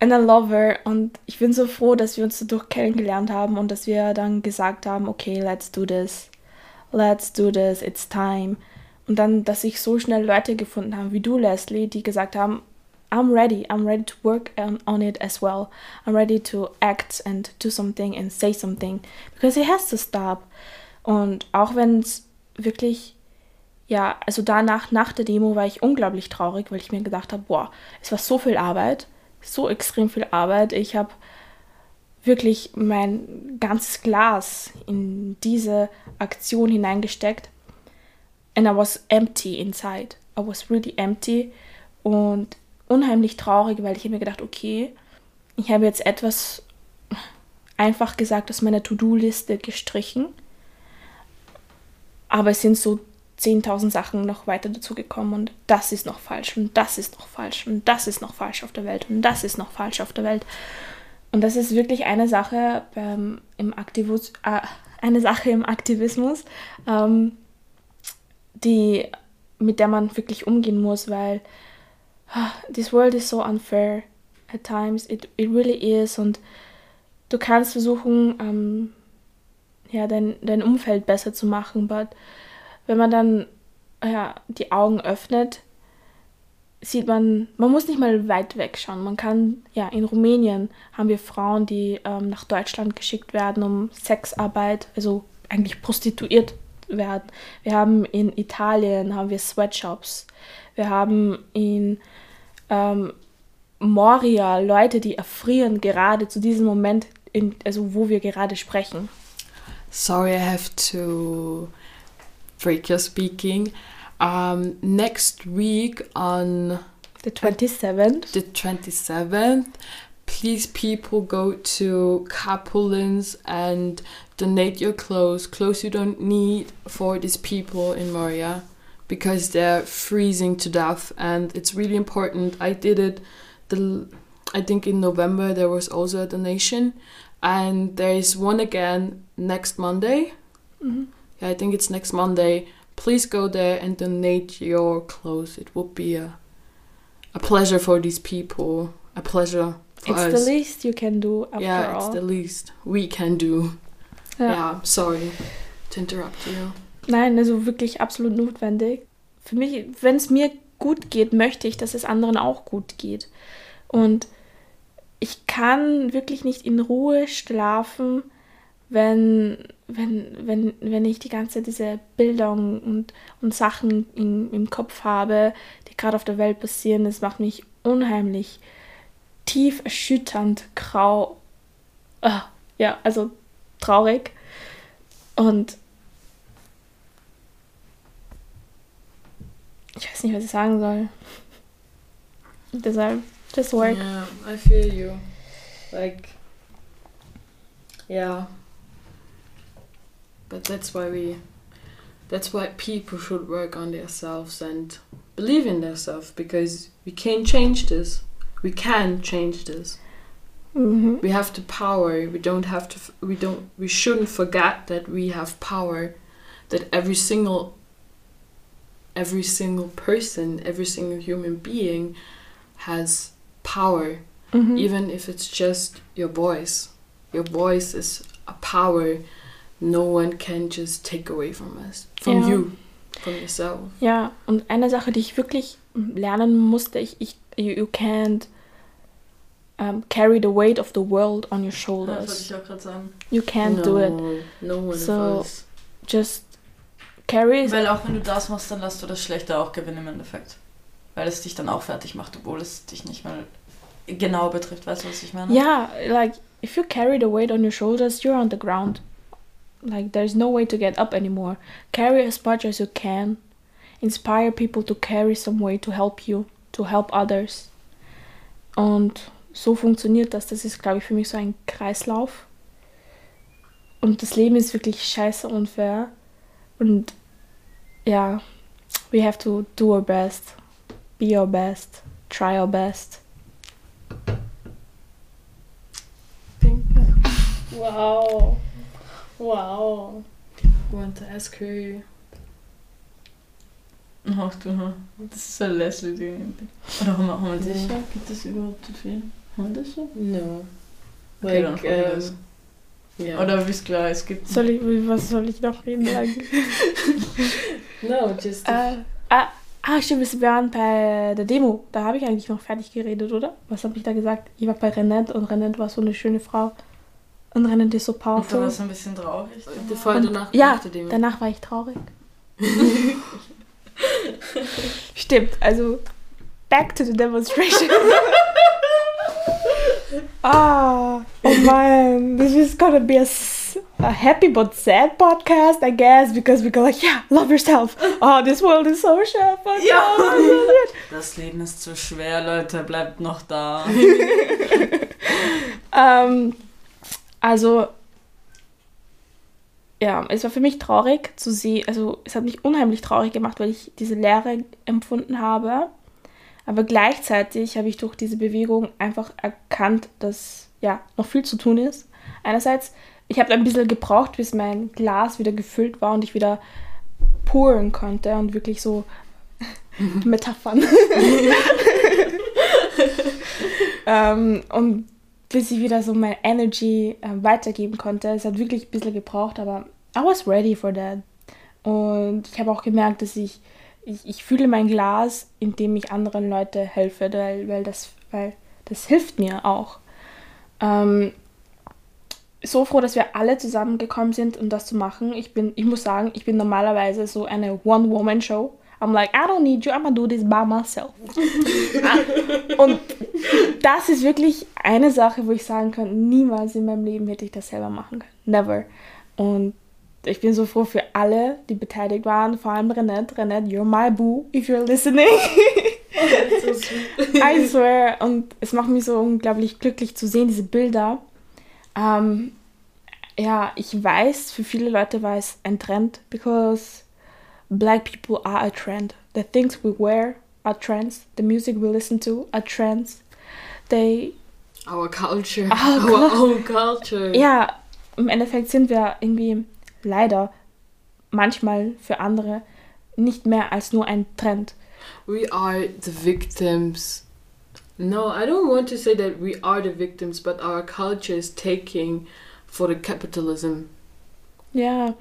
And I love her. Und ich bin so froh, dass wir uns dadurch kennengelernt haben und dass wir dann gesagt haben, okay, let's do this. Let's do this. It's time. Und dann, dass sich so schnell Leute gefunden haben, wie du, Leslie, die gesagt haben, I'm ready. I'm ready to work on it as well. I'm ready to act and do something and say something. Because it has to stop. Und auch wenn es wirklich ja, also danach, nach der Demo war ich unglaublich traurig, weil ich mir gedacht habe, boah, es war so viel Arbeit, so extrem viel Arbeit. Ich habe wirklich mein ganzes Glas in diese Aktion hineingesteckt. And I was empty inside. I was really empty und unheimlich traurig, weil ich mir gedacht, okay, ich habe jetzt etwas einfach gesagt aus meiner To-Do-Liste gestrichen. Aber es sind so 10.000 Sachen noch weiter dazugekommen und das ist noch falsch und das ist noch falsch und das ist noch falsch auf der Welt und das ist noch falsch auf der Welt. Und das ist wirklich eine Sache ähm, im Aktivismus, äh, eine Sache im Aktivismus, ähm, die, mit der man wirklich umgehen muss, weil uh, this world is so unfair at times. It, it really is. Und du kannst versuchen, ähm, ja, dein, dein Umfeld besser zu machen, but wenn man dann ja, die Augen öffnet, sieht man, man muss nicht mal weit wegschauen. Man kann, ja, in Rumänien haben wir Frauen, die ähm, nach Deutschland geschickt werden, um Sexarbeit, also eigentlich prostituiert werden. Wir haben in Italien haben wir Sweatshops. Wir haben in ähm, Moria Leute, die erfrieren gerade zu diesem Moment, in, also wo wir gerade sprechen. Sorry, I have to break your speaking. Um, next week on the 27th, the 27th, please people go to Capulins and donate your clothes, clothes you don't need for these people in Moria because they're freezing to death and it's really important. I did it the I think in November there was also a donation and there is one again next Monday. Mhm. Yeah, I think it's next Monday. Please go there and donate your clothes. It would be a a pleasure for these people. A pleasure for it's us. the least you can do after yeah, all. it's the least we can do. Ja. Yeah, sorry to interrupt you. Nein, also wirklich absolut notwendig. Für mich, wenn es mir gut geht, möchte ich, dass es anderen auch gut geht. Und ich kann wirklich nicht in Ruhe schlafen, wenn, wenn, wenn, wenn ich die ganze Zeit diese Bilder und, und Sachen in, im Kopf habe, die gerade auf der Welt passieren. Das macht mich unheimlich tief erschütternd, grau. Ah, ja, also traurig. Und ich weiß nicht, was ich sagen soll. Deshalb, just work. Yeah, I feel you. Like, yeah. But that's why we, that's why people should work on themselves and believe in themselves because we can't change this. We can change this. Mhm. We have the power. We don't have to. f- We don't. We shouldn't forget that we have power. That every single. Every single person, every single human being, has power Mhm. even if it's just your voice. Your voice is a power no one can just take away from us, from Ja. you, from yourself. Ja, und eine Sache, die ich wirklich lernen musste, ich, ich you, you can't um, carry the weight of the world on your Das wollte shoulders. ich auch gerade sagen. You can't no, do it. No one So- of us. Just carry Weil auch wenn du das machst, dann lässt du das Schlechte auch gewinnen im Endeffekt. Weil es dich dann auch fertig macht, obwohl es dich nicht mal genau betrifft. Weißt du, was ich meine? Yeah, like if you carry the weight on your shoulders, you're on the ground. Like there's no way to get up anymore. Carry as much as you can. Inspire people to carry some weight to help you, to help others. Und so funktioniert das. Das ist, glaube ich, für mich so ein Kreislauf. Und das Leben ist wirklich scheiße unfair. Und ja, we have to do our best, be our best, try our best. Wow. Wow. I want to ask her. Ach du, das ist so Leslie Ding. Oder haben wir, haben wir das schon? Gibt es überhaupt zu viel? Haben wir das schon? No. Okay, dann Like, frag ich das. yeah. Oder wisst klar, es gibt. Soll ich, was soll ich noch reden? Like, no, just. Äh, ah, ah, stimmt, wir waren bei der Demo. Da habe ich eigentlich noch fertig geredet, oder? Was habe ich da gesagt? Ich war bei Renette und Renette war so eine schöne Frau. Und Renette ist so Und da powerful. war es ein bisschen traurig. the Fall Und- danach. ja. Danach war ich traurig. Stimmt, also back to the demonstration. ah, oh man, this is gonna be a, a happy but sad podcast, I guess, because we go like, yeah, love yourself. Oh, this world is so shit. But Ja. Das Leben ist zu schwer, Leute, bleibt noch da. Ähm, also, ja, es war für mich traurig zu sehen, also es hat mich unheimlich traurig gemacht, weil ich diese Leere empfunden habe. Aber gleichzeitig habe ich durch diese Bewegung einfach erkannt, dass ja noch viel zu tun ist. Einerseits, ich habe ein bisschen gebraucht, bis mein Glas wieder gefüllt war und ich wieder pouren konnte und wirklich so Metaphern. ähm, und bis ich wieder so meine Energy äh, weitergeben konnte. Es hat wirklich ein bisschen gebraucht, aber I was ready for that. Und ich habe auch gemerkt, dass ich, ich, ich fühle mein Glas, indem ich anderen Leute helfe, weil, weil, das, weil das hilft mir auch. Ähm, so froh, dass wir alle zusammengekommen sind, um das zu machen. Ich bin, ich muss sagen, ich bin normalerweise so eine One-Woman-Show. I'm like, I don't need you, I'm gonna do this by myself. Und das ist wirklich eine Sache, wo ich sagen kann, niemals in meinem Leben hätte ich das selber machen können. Never. Und ich bin so froh für alle, die beteiligt waren, vor allem Renette. Renette, you're my boo, if you're listening. I swear. Und es macht mich so unglaublich glücklich zu sehen, diese Bilder. Ähm, ja, ich weiß, für viele Leute war es ein Trend, because black people are a trend. The things we wear are trends. The music we listen to are trends. They, Our culture. Our Our own culture. ja, im Endeffekt sind wir irgendwie leider manchmal für andere nicht mehr als nur ein Trend. We are the victims. No, I don't want to say that we are the victims, but our culture is taking for the capitalism. Ja,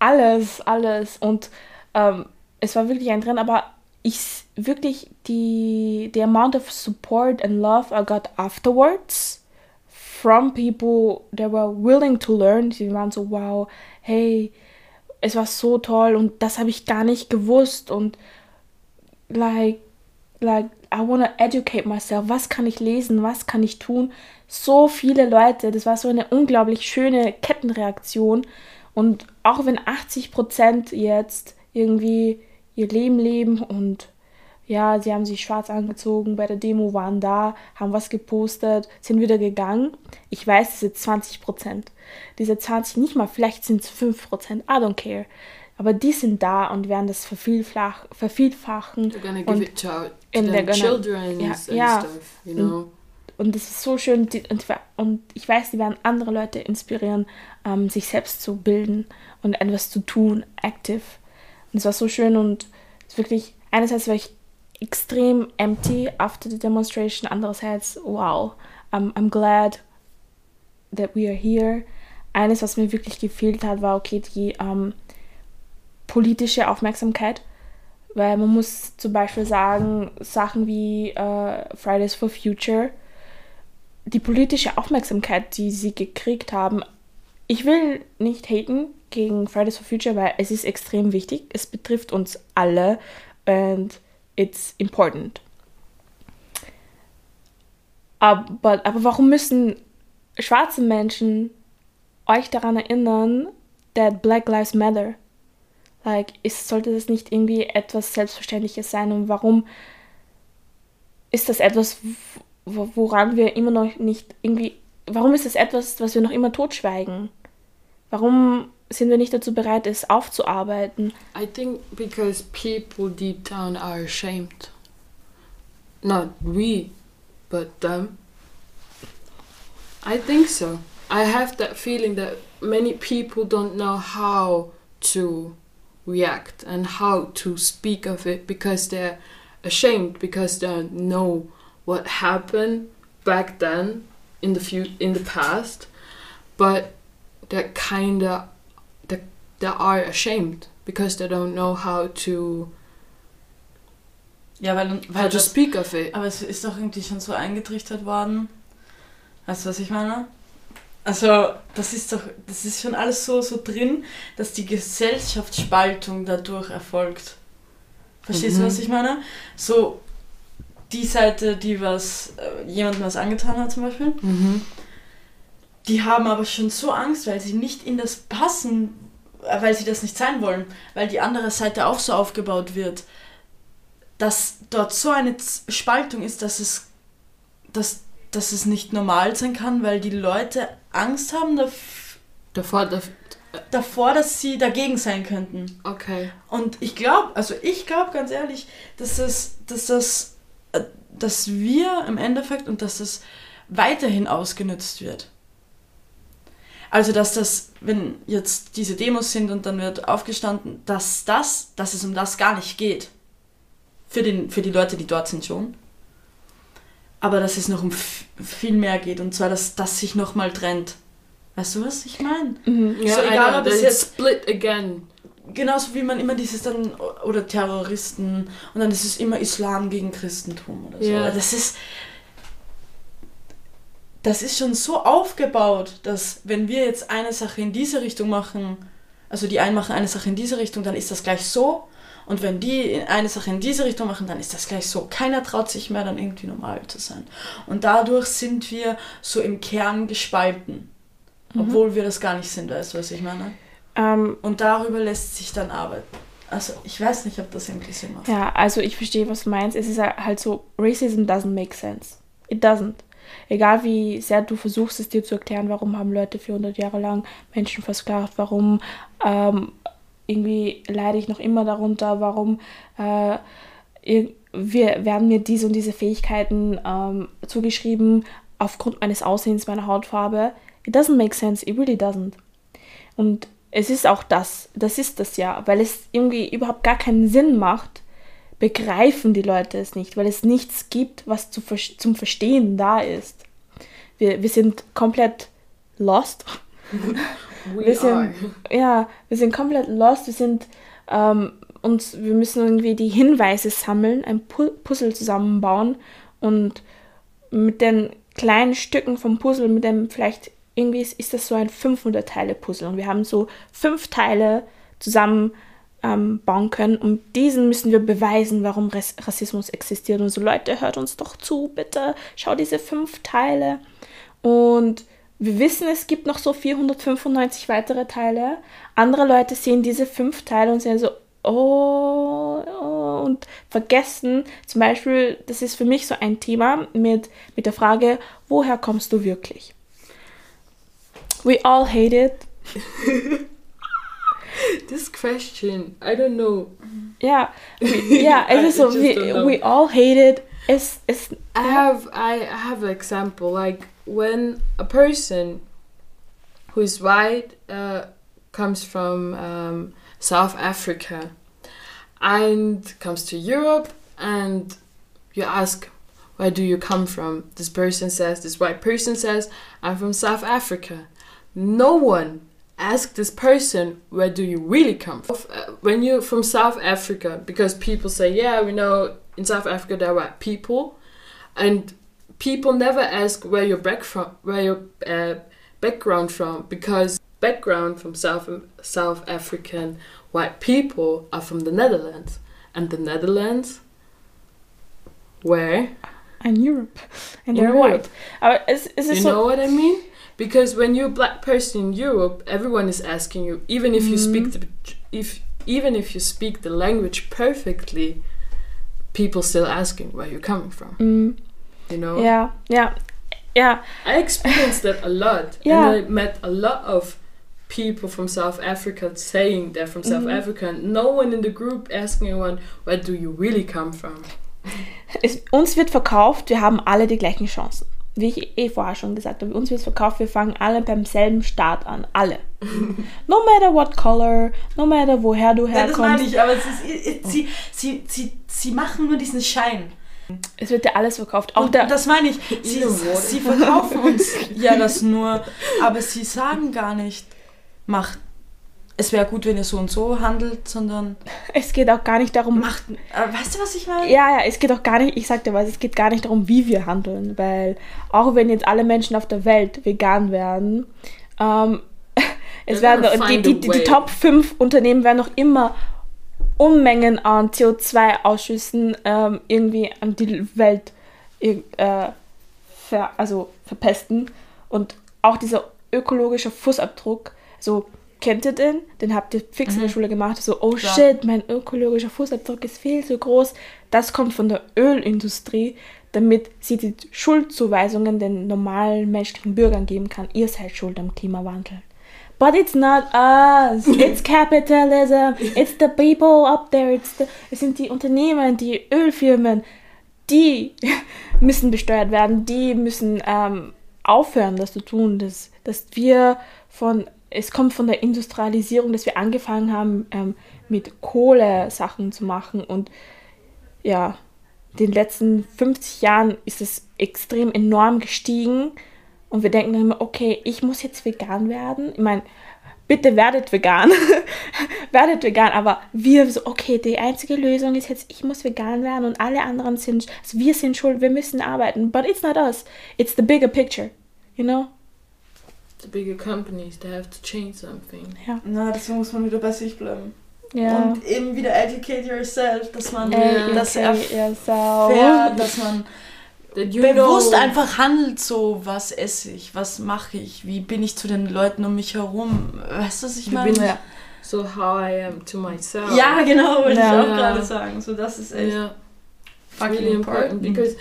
alles, alles. Und ähm, es war wirklich ein Trend, aber ich wirklich die, the amount of support and love I got afterwards from people that were willing to learn. Sie waren so, wow, hey, es war so toll und das habe ich gar nicht gewusst und like, like, I want to educate myself. Was kann ich lesen? Was kann ich tun? So viele Leute, das war so eine unglaublich schöne Kettenreaktion. Und auch wenn 80% jetzt irgendwie ihr Leben leben und ja, sie haben sich schwarz angezogen, bei der Demo waren da, haben was gepostet, sind wieder gegangen. Ich weiß, diese 20%, diese 20 nicht mal, vielleicht sind es 5%, I don't care. Aber die sind da und werden das vervielfach, vervielfachen. They're gonna give it to, to their children Ja, and ja. stuff, you know. Und das ist so schön. die- Und, und ich weiß, die werden andere Leute inspirieren, ähm, sich selbst zu bilden und etwas zu tun, active. Und es war so schön und wirklich, einerseits war ich extrem empty after the demonstration, andererseits, wow, I'm, I'm glad that we are here. Eines, was mir wirklich gefehlt hat, war, okay, die ähm, politische Aufmerksamkeit. Weil man muss zum Beispiel sagen, Sachen wie äh, Fridays for Future, die politische Aufmerksamkeit, die sie gekriegt haben, ich will nicht haten gegen Fridays for Future, weil es ist extrem wichtig. Es betrifft uns alle und it's important. Aber, aber warum müssen schwarze Menschen euch daran erinnern, that Black Lives Matter? Like, ist, sollte das nicht irgendwie etwas Selbstverständliches sein? Und warum ist das etwas, wo- woran wir immer noch nicht irgendwie. Warum ist das etwas, was wir noch immer totschweigen? Warum sind wir nicht dazu bereit, es aufzuarbeiten? I think because people deep down are ashamed. Not we, but them. I think so. I have that feeling that many people don't know how to react and how to speak of it because they're ashamed because they don't know what happened back then in the few in the past but they're kinda they, are ashamed because they don't know how to Ja, weil, how weil to das, speak of it. aber es ist doch irgendwie schon so eingetrichtert worden. Weißt du, was ich meine? Also, das ist doch, das ist schon alles so, so drin, dass die Gesellschaftsspaltung dadurch erfolgt. Verstehst Mhm. du, was ich meine? So, die Seite, die was, äh, jemandem was angetan hat zum Beispiel, Mhm. die haben aber schon so Angst, weil sie nicht in das passen, weil sie das nicht sein wollen, weil die andere Seite auch so aufgebaut wird, dass dort so eine Spaltung ist, dass es, dass, dass es nicht normal sein kann, weil die Leute Angst haben daf- Davor, dav davor, dass sie dagegen sein könnten. okay. Und ich glaube, also ich glaube ganz ehrlich, dass das, dass das, äh, dass wir im Endeffekt und dass das weiterhin ausgenutzt wird. Also dass das, wenn jetzt diese Demos sind und dann wird aufgestanden, dass das, dass es um das gar nicht geht. Für, den, für die Leute, die dort sind schon. Aber dass es noch um viel mehr geht und zwar, dass das sich nochmal trennt. Weißt du, was ich meine? Ja, So egal, ob es jetzt- split again. genauso wie man immer dieses dann oder Terroristen und dann ist es immer Islam gegen Christentum oder so. Ja. Das ist das ist schon so aufgebaut, dass wenn wir jetzt eine Sache in diese Richtung machen, also die einen machen eine Sache in diese Richtung, dann ist das gleich so. Und wenn die eine Sache in diese Richtung machen, dann ist das gleich so. Keiner traut sich mehr, dann irgendwie normal zu sein. Und dadurch sind wir so im Kern gespalten. Obwohl wir das gar nicht sind, weißt du, was ich meine? Ähm, Und darüber lässt sich dann arbeiten. Also ich weiß nicht, ob das irgendwie Sinn macht. Ja, also ich verstehe, was du meinst. Es ist halt so, Racism doesn't make sense. It doesn't. Egal wie sehr du versuchst, es dir zu erklären, warum haben Leute 400 Jahre lang Menschen versklavt, warum ähm, irgendwie leide ich noch immer darunter, warum äh, ir- wir, werden mir diese und diese Fähigkeiten ähm, zugeschrieben aufgrund meines Aussehens, meiner Hautfarbe. It doesn't make sense, it really doesn't. Und es ist auch das, das ist das ja, weil es irgendwie überhaupt gar keinen Sinn macht, begreifen die Leute es nicht, weil es nichts gibt, was zu, zum Verstehen da ist. Wir, wir sind komplett lost. We Wir sind, ja, wir sind komplett lost, wir sind, ähm, uns, wir müssen irgendwie die Hinweise sammeln, ein Pu Puzzle zusammenbauen und mit den kleinen Stücken vom Puzzle, mit dem vielleicht irgendwie ist, ist das so ein 500 Teile Puzzle und wir haben so fünf Teile zusammen ähm, bauen können und diesen müssen wir beweisen, warum Ras Rassismus existiert und so Leute, hört uns doch zu, bitte, schau diese fünf Teile und wir wissen, es gibt noch so 495 weitere Teile. Andere Leute sehen diese fünf Teile und sehen so, oh, oh, und vergessen. Zum Beispiel, das ist für mich so ein Thema mit, mit der Frage, woher kommst du wirklich? We all hate it. This question, I don't know. Yeah, we, so, I just we, know. we all hate it. It's it's. I have I have an example like when a person who is white uh, comes from um, South Africa and comes to Europe and you ask where do you come from this person says this white person says I'm from South Africa no one ask this person where do you really come from Uh, when you're from South Africa because people say yeah we know in South Africa there are white people and people never ask where your back from where your uh, background from because background from South South African white people are from the Netherlands and the Netherlands where in Europe. And they're Europe. white. Aber es, es you know what I mean because when you're a black person in Europe everyone is asking you even if you speak the if even if you speak the language perfectly people still asking where you're coming from mm, you know ja, ja, ja, I experienced that a lot. Yeah. And I met a lot of people from South Africa saying they're from South Mhm. Africa. And no one in the group asking anyone, where do you really come from? es, uns wird verkauft, wir haben alle die gleichen Chancen. Wie ich eh vorher schon gesagt habe, uns wird verkauft, wir fangen alle beim selben Start an. Alle. no matter what color, no matter woher du Ja, das meine herkommst. ich, aber es ist, sie, sie, sie, sie machen nur diesen Schein. Es wird dir alles verkauft. Auch Und der, das meine ich. Sie, sie verkaufen uns ja das nur, aber sie sagen gar nicht, macht. Es wäre gut, wenn ihr so und so handelt, sondern es geht auch gar nicht darum, macht. Äh, weißt du, was ich meine? Ja, ja, es geht auch gar nicht, ich sag dir was, es geht gar nicht darum, wie wir handeln, weil auch wenn jetzt alle Menschen auf der Welt vegan werden, ähm, es werden die, die, die, die. Top 5 Unternehmen werden noch immer Unmengen an CO2-Ausschüssen ähm, irgendwie an die Welt äh, ver, also verpesten und auch diese ökologischer Fußabdruck. So, kennt ihr den? Den habt ihr fix in der Mhm. Schule gemacht. So, oh Klar. shit, mein ökologischer Fußabdruck ist viel zu groß. Das kommt von der Ölindustrie, damit sie die Schuldzuweisungen den normalen menschlichen Bürgern geben kann. Ihr seid schuld am Klimawandel. But it's not us. It's capitalism. It's the people up there. It's the, es sind die Unternehmen, die Ölfirmen. Die müssen besteuert werden. Die müssen ähm, aufhören, das zu tun. Dass, dass wir von, es kommt von der Industrialisierung, dass wir angefangen haben, ähm, mit Kohle Sachen zu machen. Und ja, den letzten 50 Jahren ist es extrem enorm gestiegen. Und wir denken dann immer, okay, ich muss jetzt vegan werden. Ich meine, bitte werdet vegan. werdet vegan. Aber wir so, okay, die einzige Lösung ist jetzt, ich muss vegan werden und alle anderen sind, also wir sind schuld, wir müssen arbeiten. But it's not us. It's the bigger picture. You know? The bigger companies, they have to change something. Ja. Na, deswegen muss man wieder bei sich bleiben. Ja. Und eben wieder educate yourself, dass man Ja. das erfährt, dass man bewusst know, einfach handelt so, was esse ich, was mache ich, wie bin ich zu den Leuten um mich herum. Weißt du, was ich meine? Ja. So how I am to myself. ja, genau, wollte Ja. ich auch Ja. gerade sagen. So, das ist echt yeah. Fucking really important important. because,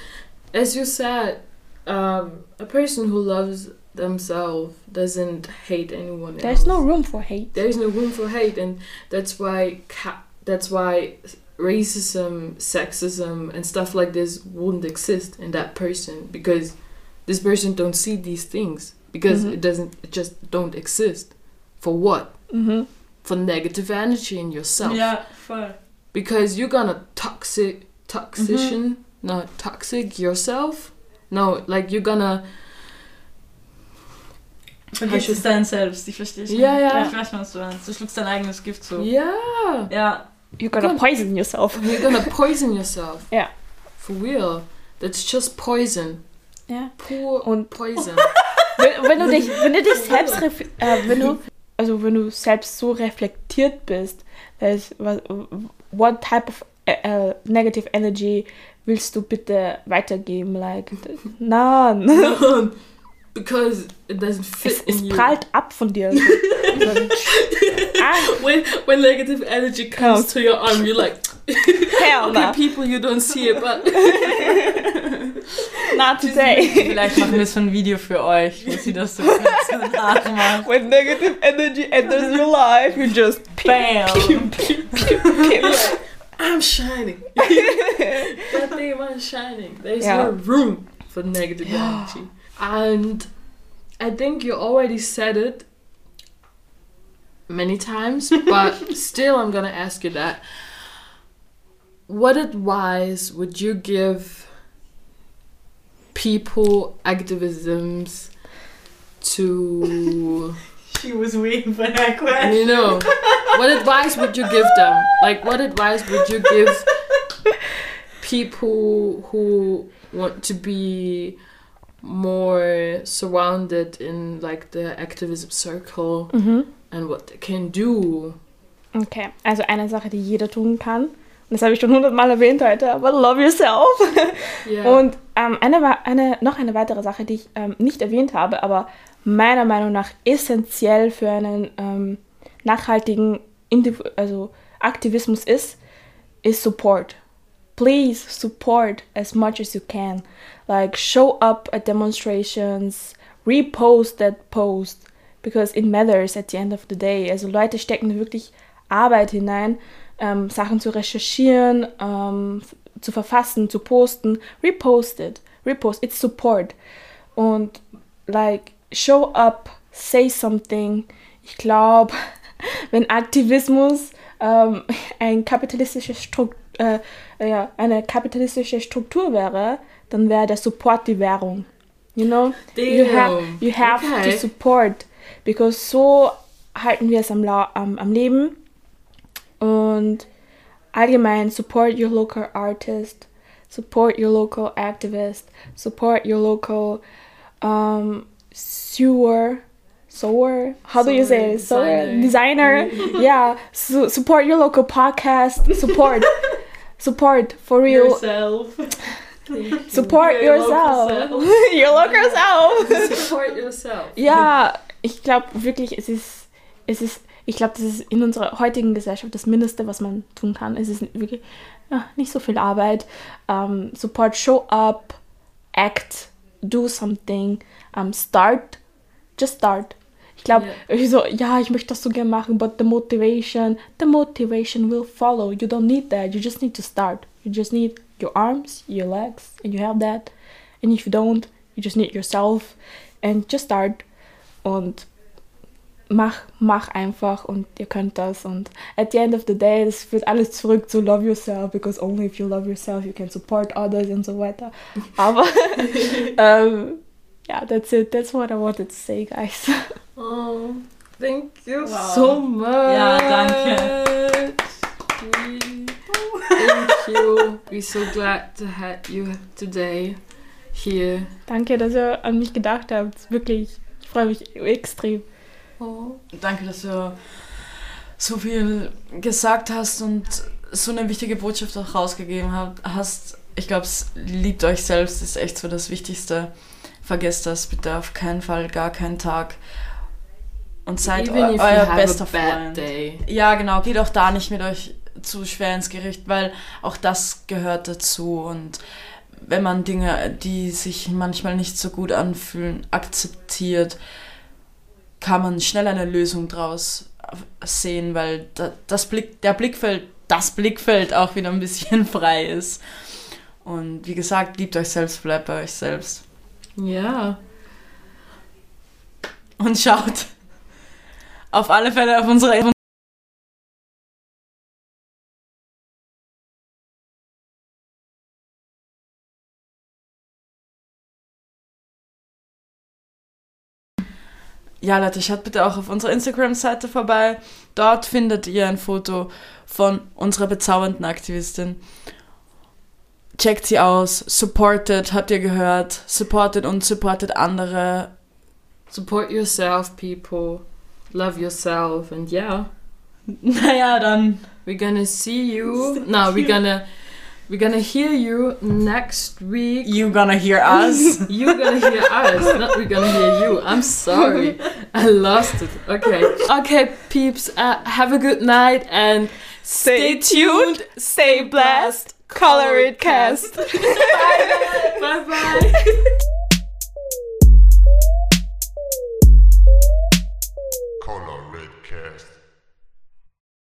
as you said, um, a person who loves themselves doesn't hate anyone There's else. no room for hate. There is no room for hate, and that's why ca- that's why racism, sexism, and stuff like this wouldn't exist in that person because this person don't see these things because Mhm. it doesn't it just don't exist. For what? Mhm. For negative energy in yourself. Ja, voll. because you're gonna toxic toxician no toxic yourself no like you're gonna Vergiss es dein Selbst, ich verstehe schon. Ja, ja. Ich weiß, was du meinst. Du schluckst dein eigenes Gift so. yeah Ja. You're gonna Good. poison yourself. you're gonna poison yourself Yeah. for real that's just poison Ja. pure Und poison wenn, wenn du dich, wenn du dich selbst, äh, wenn du, also wenn du selbst so reflektiert bist, das, was, what type of äh, äh, negative energy willst du bitte weitergeben? Like, nein. Because it doesn't fit Es, in es you prallt ab von dir. So, ah, when when negative energy comes to your arm you're like hell okay people you don't see it but Not today. Vielleicht machen wir so ein Video für euch, wo sie das so nachmacht. When negative energy enters your life, you just Bam! I'm shining. God damn, I'm shining. There's Yeah. no room for negative energy. And I think you already said it many times, but still, I'm gonna ask you that. What advice would you give people, activisms, to She was waiting for that question. you know, what advice would you give them? Like, what advice would you give people who want to be more surrounded in like the activism circle Mhm. and what they can do? Okay, also eine Sache, die jeder tun kann. Und das habe ich schon hundertmal erwähnt heute, aber love yourself. Yeah. Und ähm, eine, eine, noch eine weitere Sache, die ich ähm, nicht erwähnt habe, aber meiner Meinung nach essentiell für einen ähm, nachhaltigen Indiv also Aktivismus ist, ist Support. Please support as much as you can. Like show up at demonstrations, repost that post, because it matters at the end of the day. Also Leute stecken wirklich Arbeit hinein, ähm, Sachen zu recherchieren, ähm, zu verfassen, zu posten. Repost it. Repost. It's support. Und like show up, say something. Ich glaube, wenn Aktivismus ähm, ein kapitalistisches Stru äh, ja, eine kapitalistische Struktur wäre, dann wäre der Support die Währung. You know? You have, Damn. you have Okay. to support. Because so halten wir es am, am, am Leben. Und allgemein, support your local artist, support your local activist, support your local um, sewer, sewer, how do you say it? Sewer, Designer. yeah, su- support your local podcast, support, support for real. Yourself. Support Your yourself. local your local self. Support yourself. Ja, ich glaube wirklich, es ist, es ist, ich glaube, das ist in unserer heutigen Gesellschaft das Mindeste, was man tun kann. Es ist wirklich ja, nicht so viel Arbeit. Um, support, show up, act, do something, um, start, just start. Ich glaube, Yeah. so, ja, ich möchte das so gerne machen, but the motivation, the motivation will follow. You don't need that. You just need to start. You just need your arms, your legs, and you have that. And if you don't, you just need yourself and just start. Und mach, mach einfach und ihr könnt das. Und at the end of the day, das führt alles zurück zu love yourself, because only if you love yourself, you can support others und so weiter. Aber, ähm, ja, that's it. That's what I wanted to say, guys. Oh, thank you Wow. so much. Ja, danke. Thank you. We're so glad to have you today here. Danke, dass ihr an mich gedacht habt. Wirklich, ich freue mich extrem. Oh. Danke, dass du so viel gesagt hast und so eine wichtige Botschaft auch rausgegeben hast. Ich glaube, liebt euch selbst ist echt so das Wichtigste. Vergesst das bitte auf keinen Fall, gar keinen Tag. Und seid eu euer bester Freund. day. Ja, genau, geht auch da nicht mit euch zu schwer ins Gericht, weil auch das gehört dazu. Und wenn man Dinge, die sich manchmal nicht so gut anfühlen, akzeptiert, kann man schnell eine Lösung draus sehen, weil da, das Blick, der Blickfeld, das Blickfeld auch wieder ein bisschen frei ist. Und wie gesagt, liebt euch selbst, bleibt bei euch selbst. Ja. Und schaut auf alle Fälle auf unsere Ja, Leute, schaut bitte auch auf unserer Instagram-Seite vorbei. Dort findet ihr ein Foto von unserer bezaubernden Aktivistin. Checkt sie aus, supportet, habt ihr gehört, supportet und supportet andere. Support yourself, people. Love yourself. And yeah, Naja, dann we're gonna see you. No, we're gonna we're gonna hear you next week. you gonna hear us. You're gonna hear us, not we're gonna hear you. I'm sorry. I lost it. Okay. Okay, peeps, uh, have a good night and Stay tuned, stay blessed, Color it Cast. bye. Bye bye.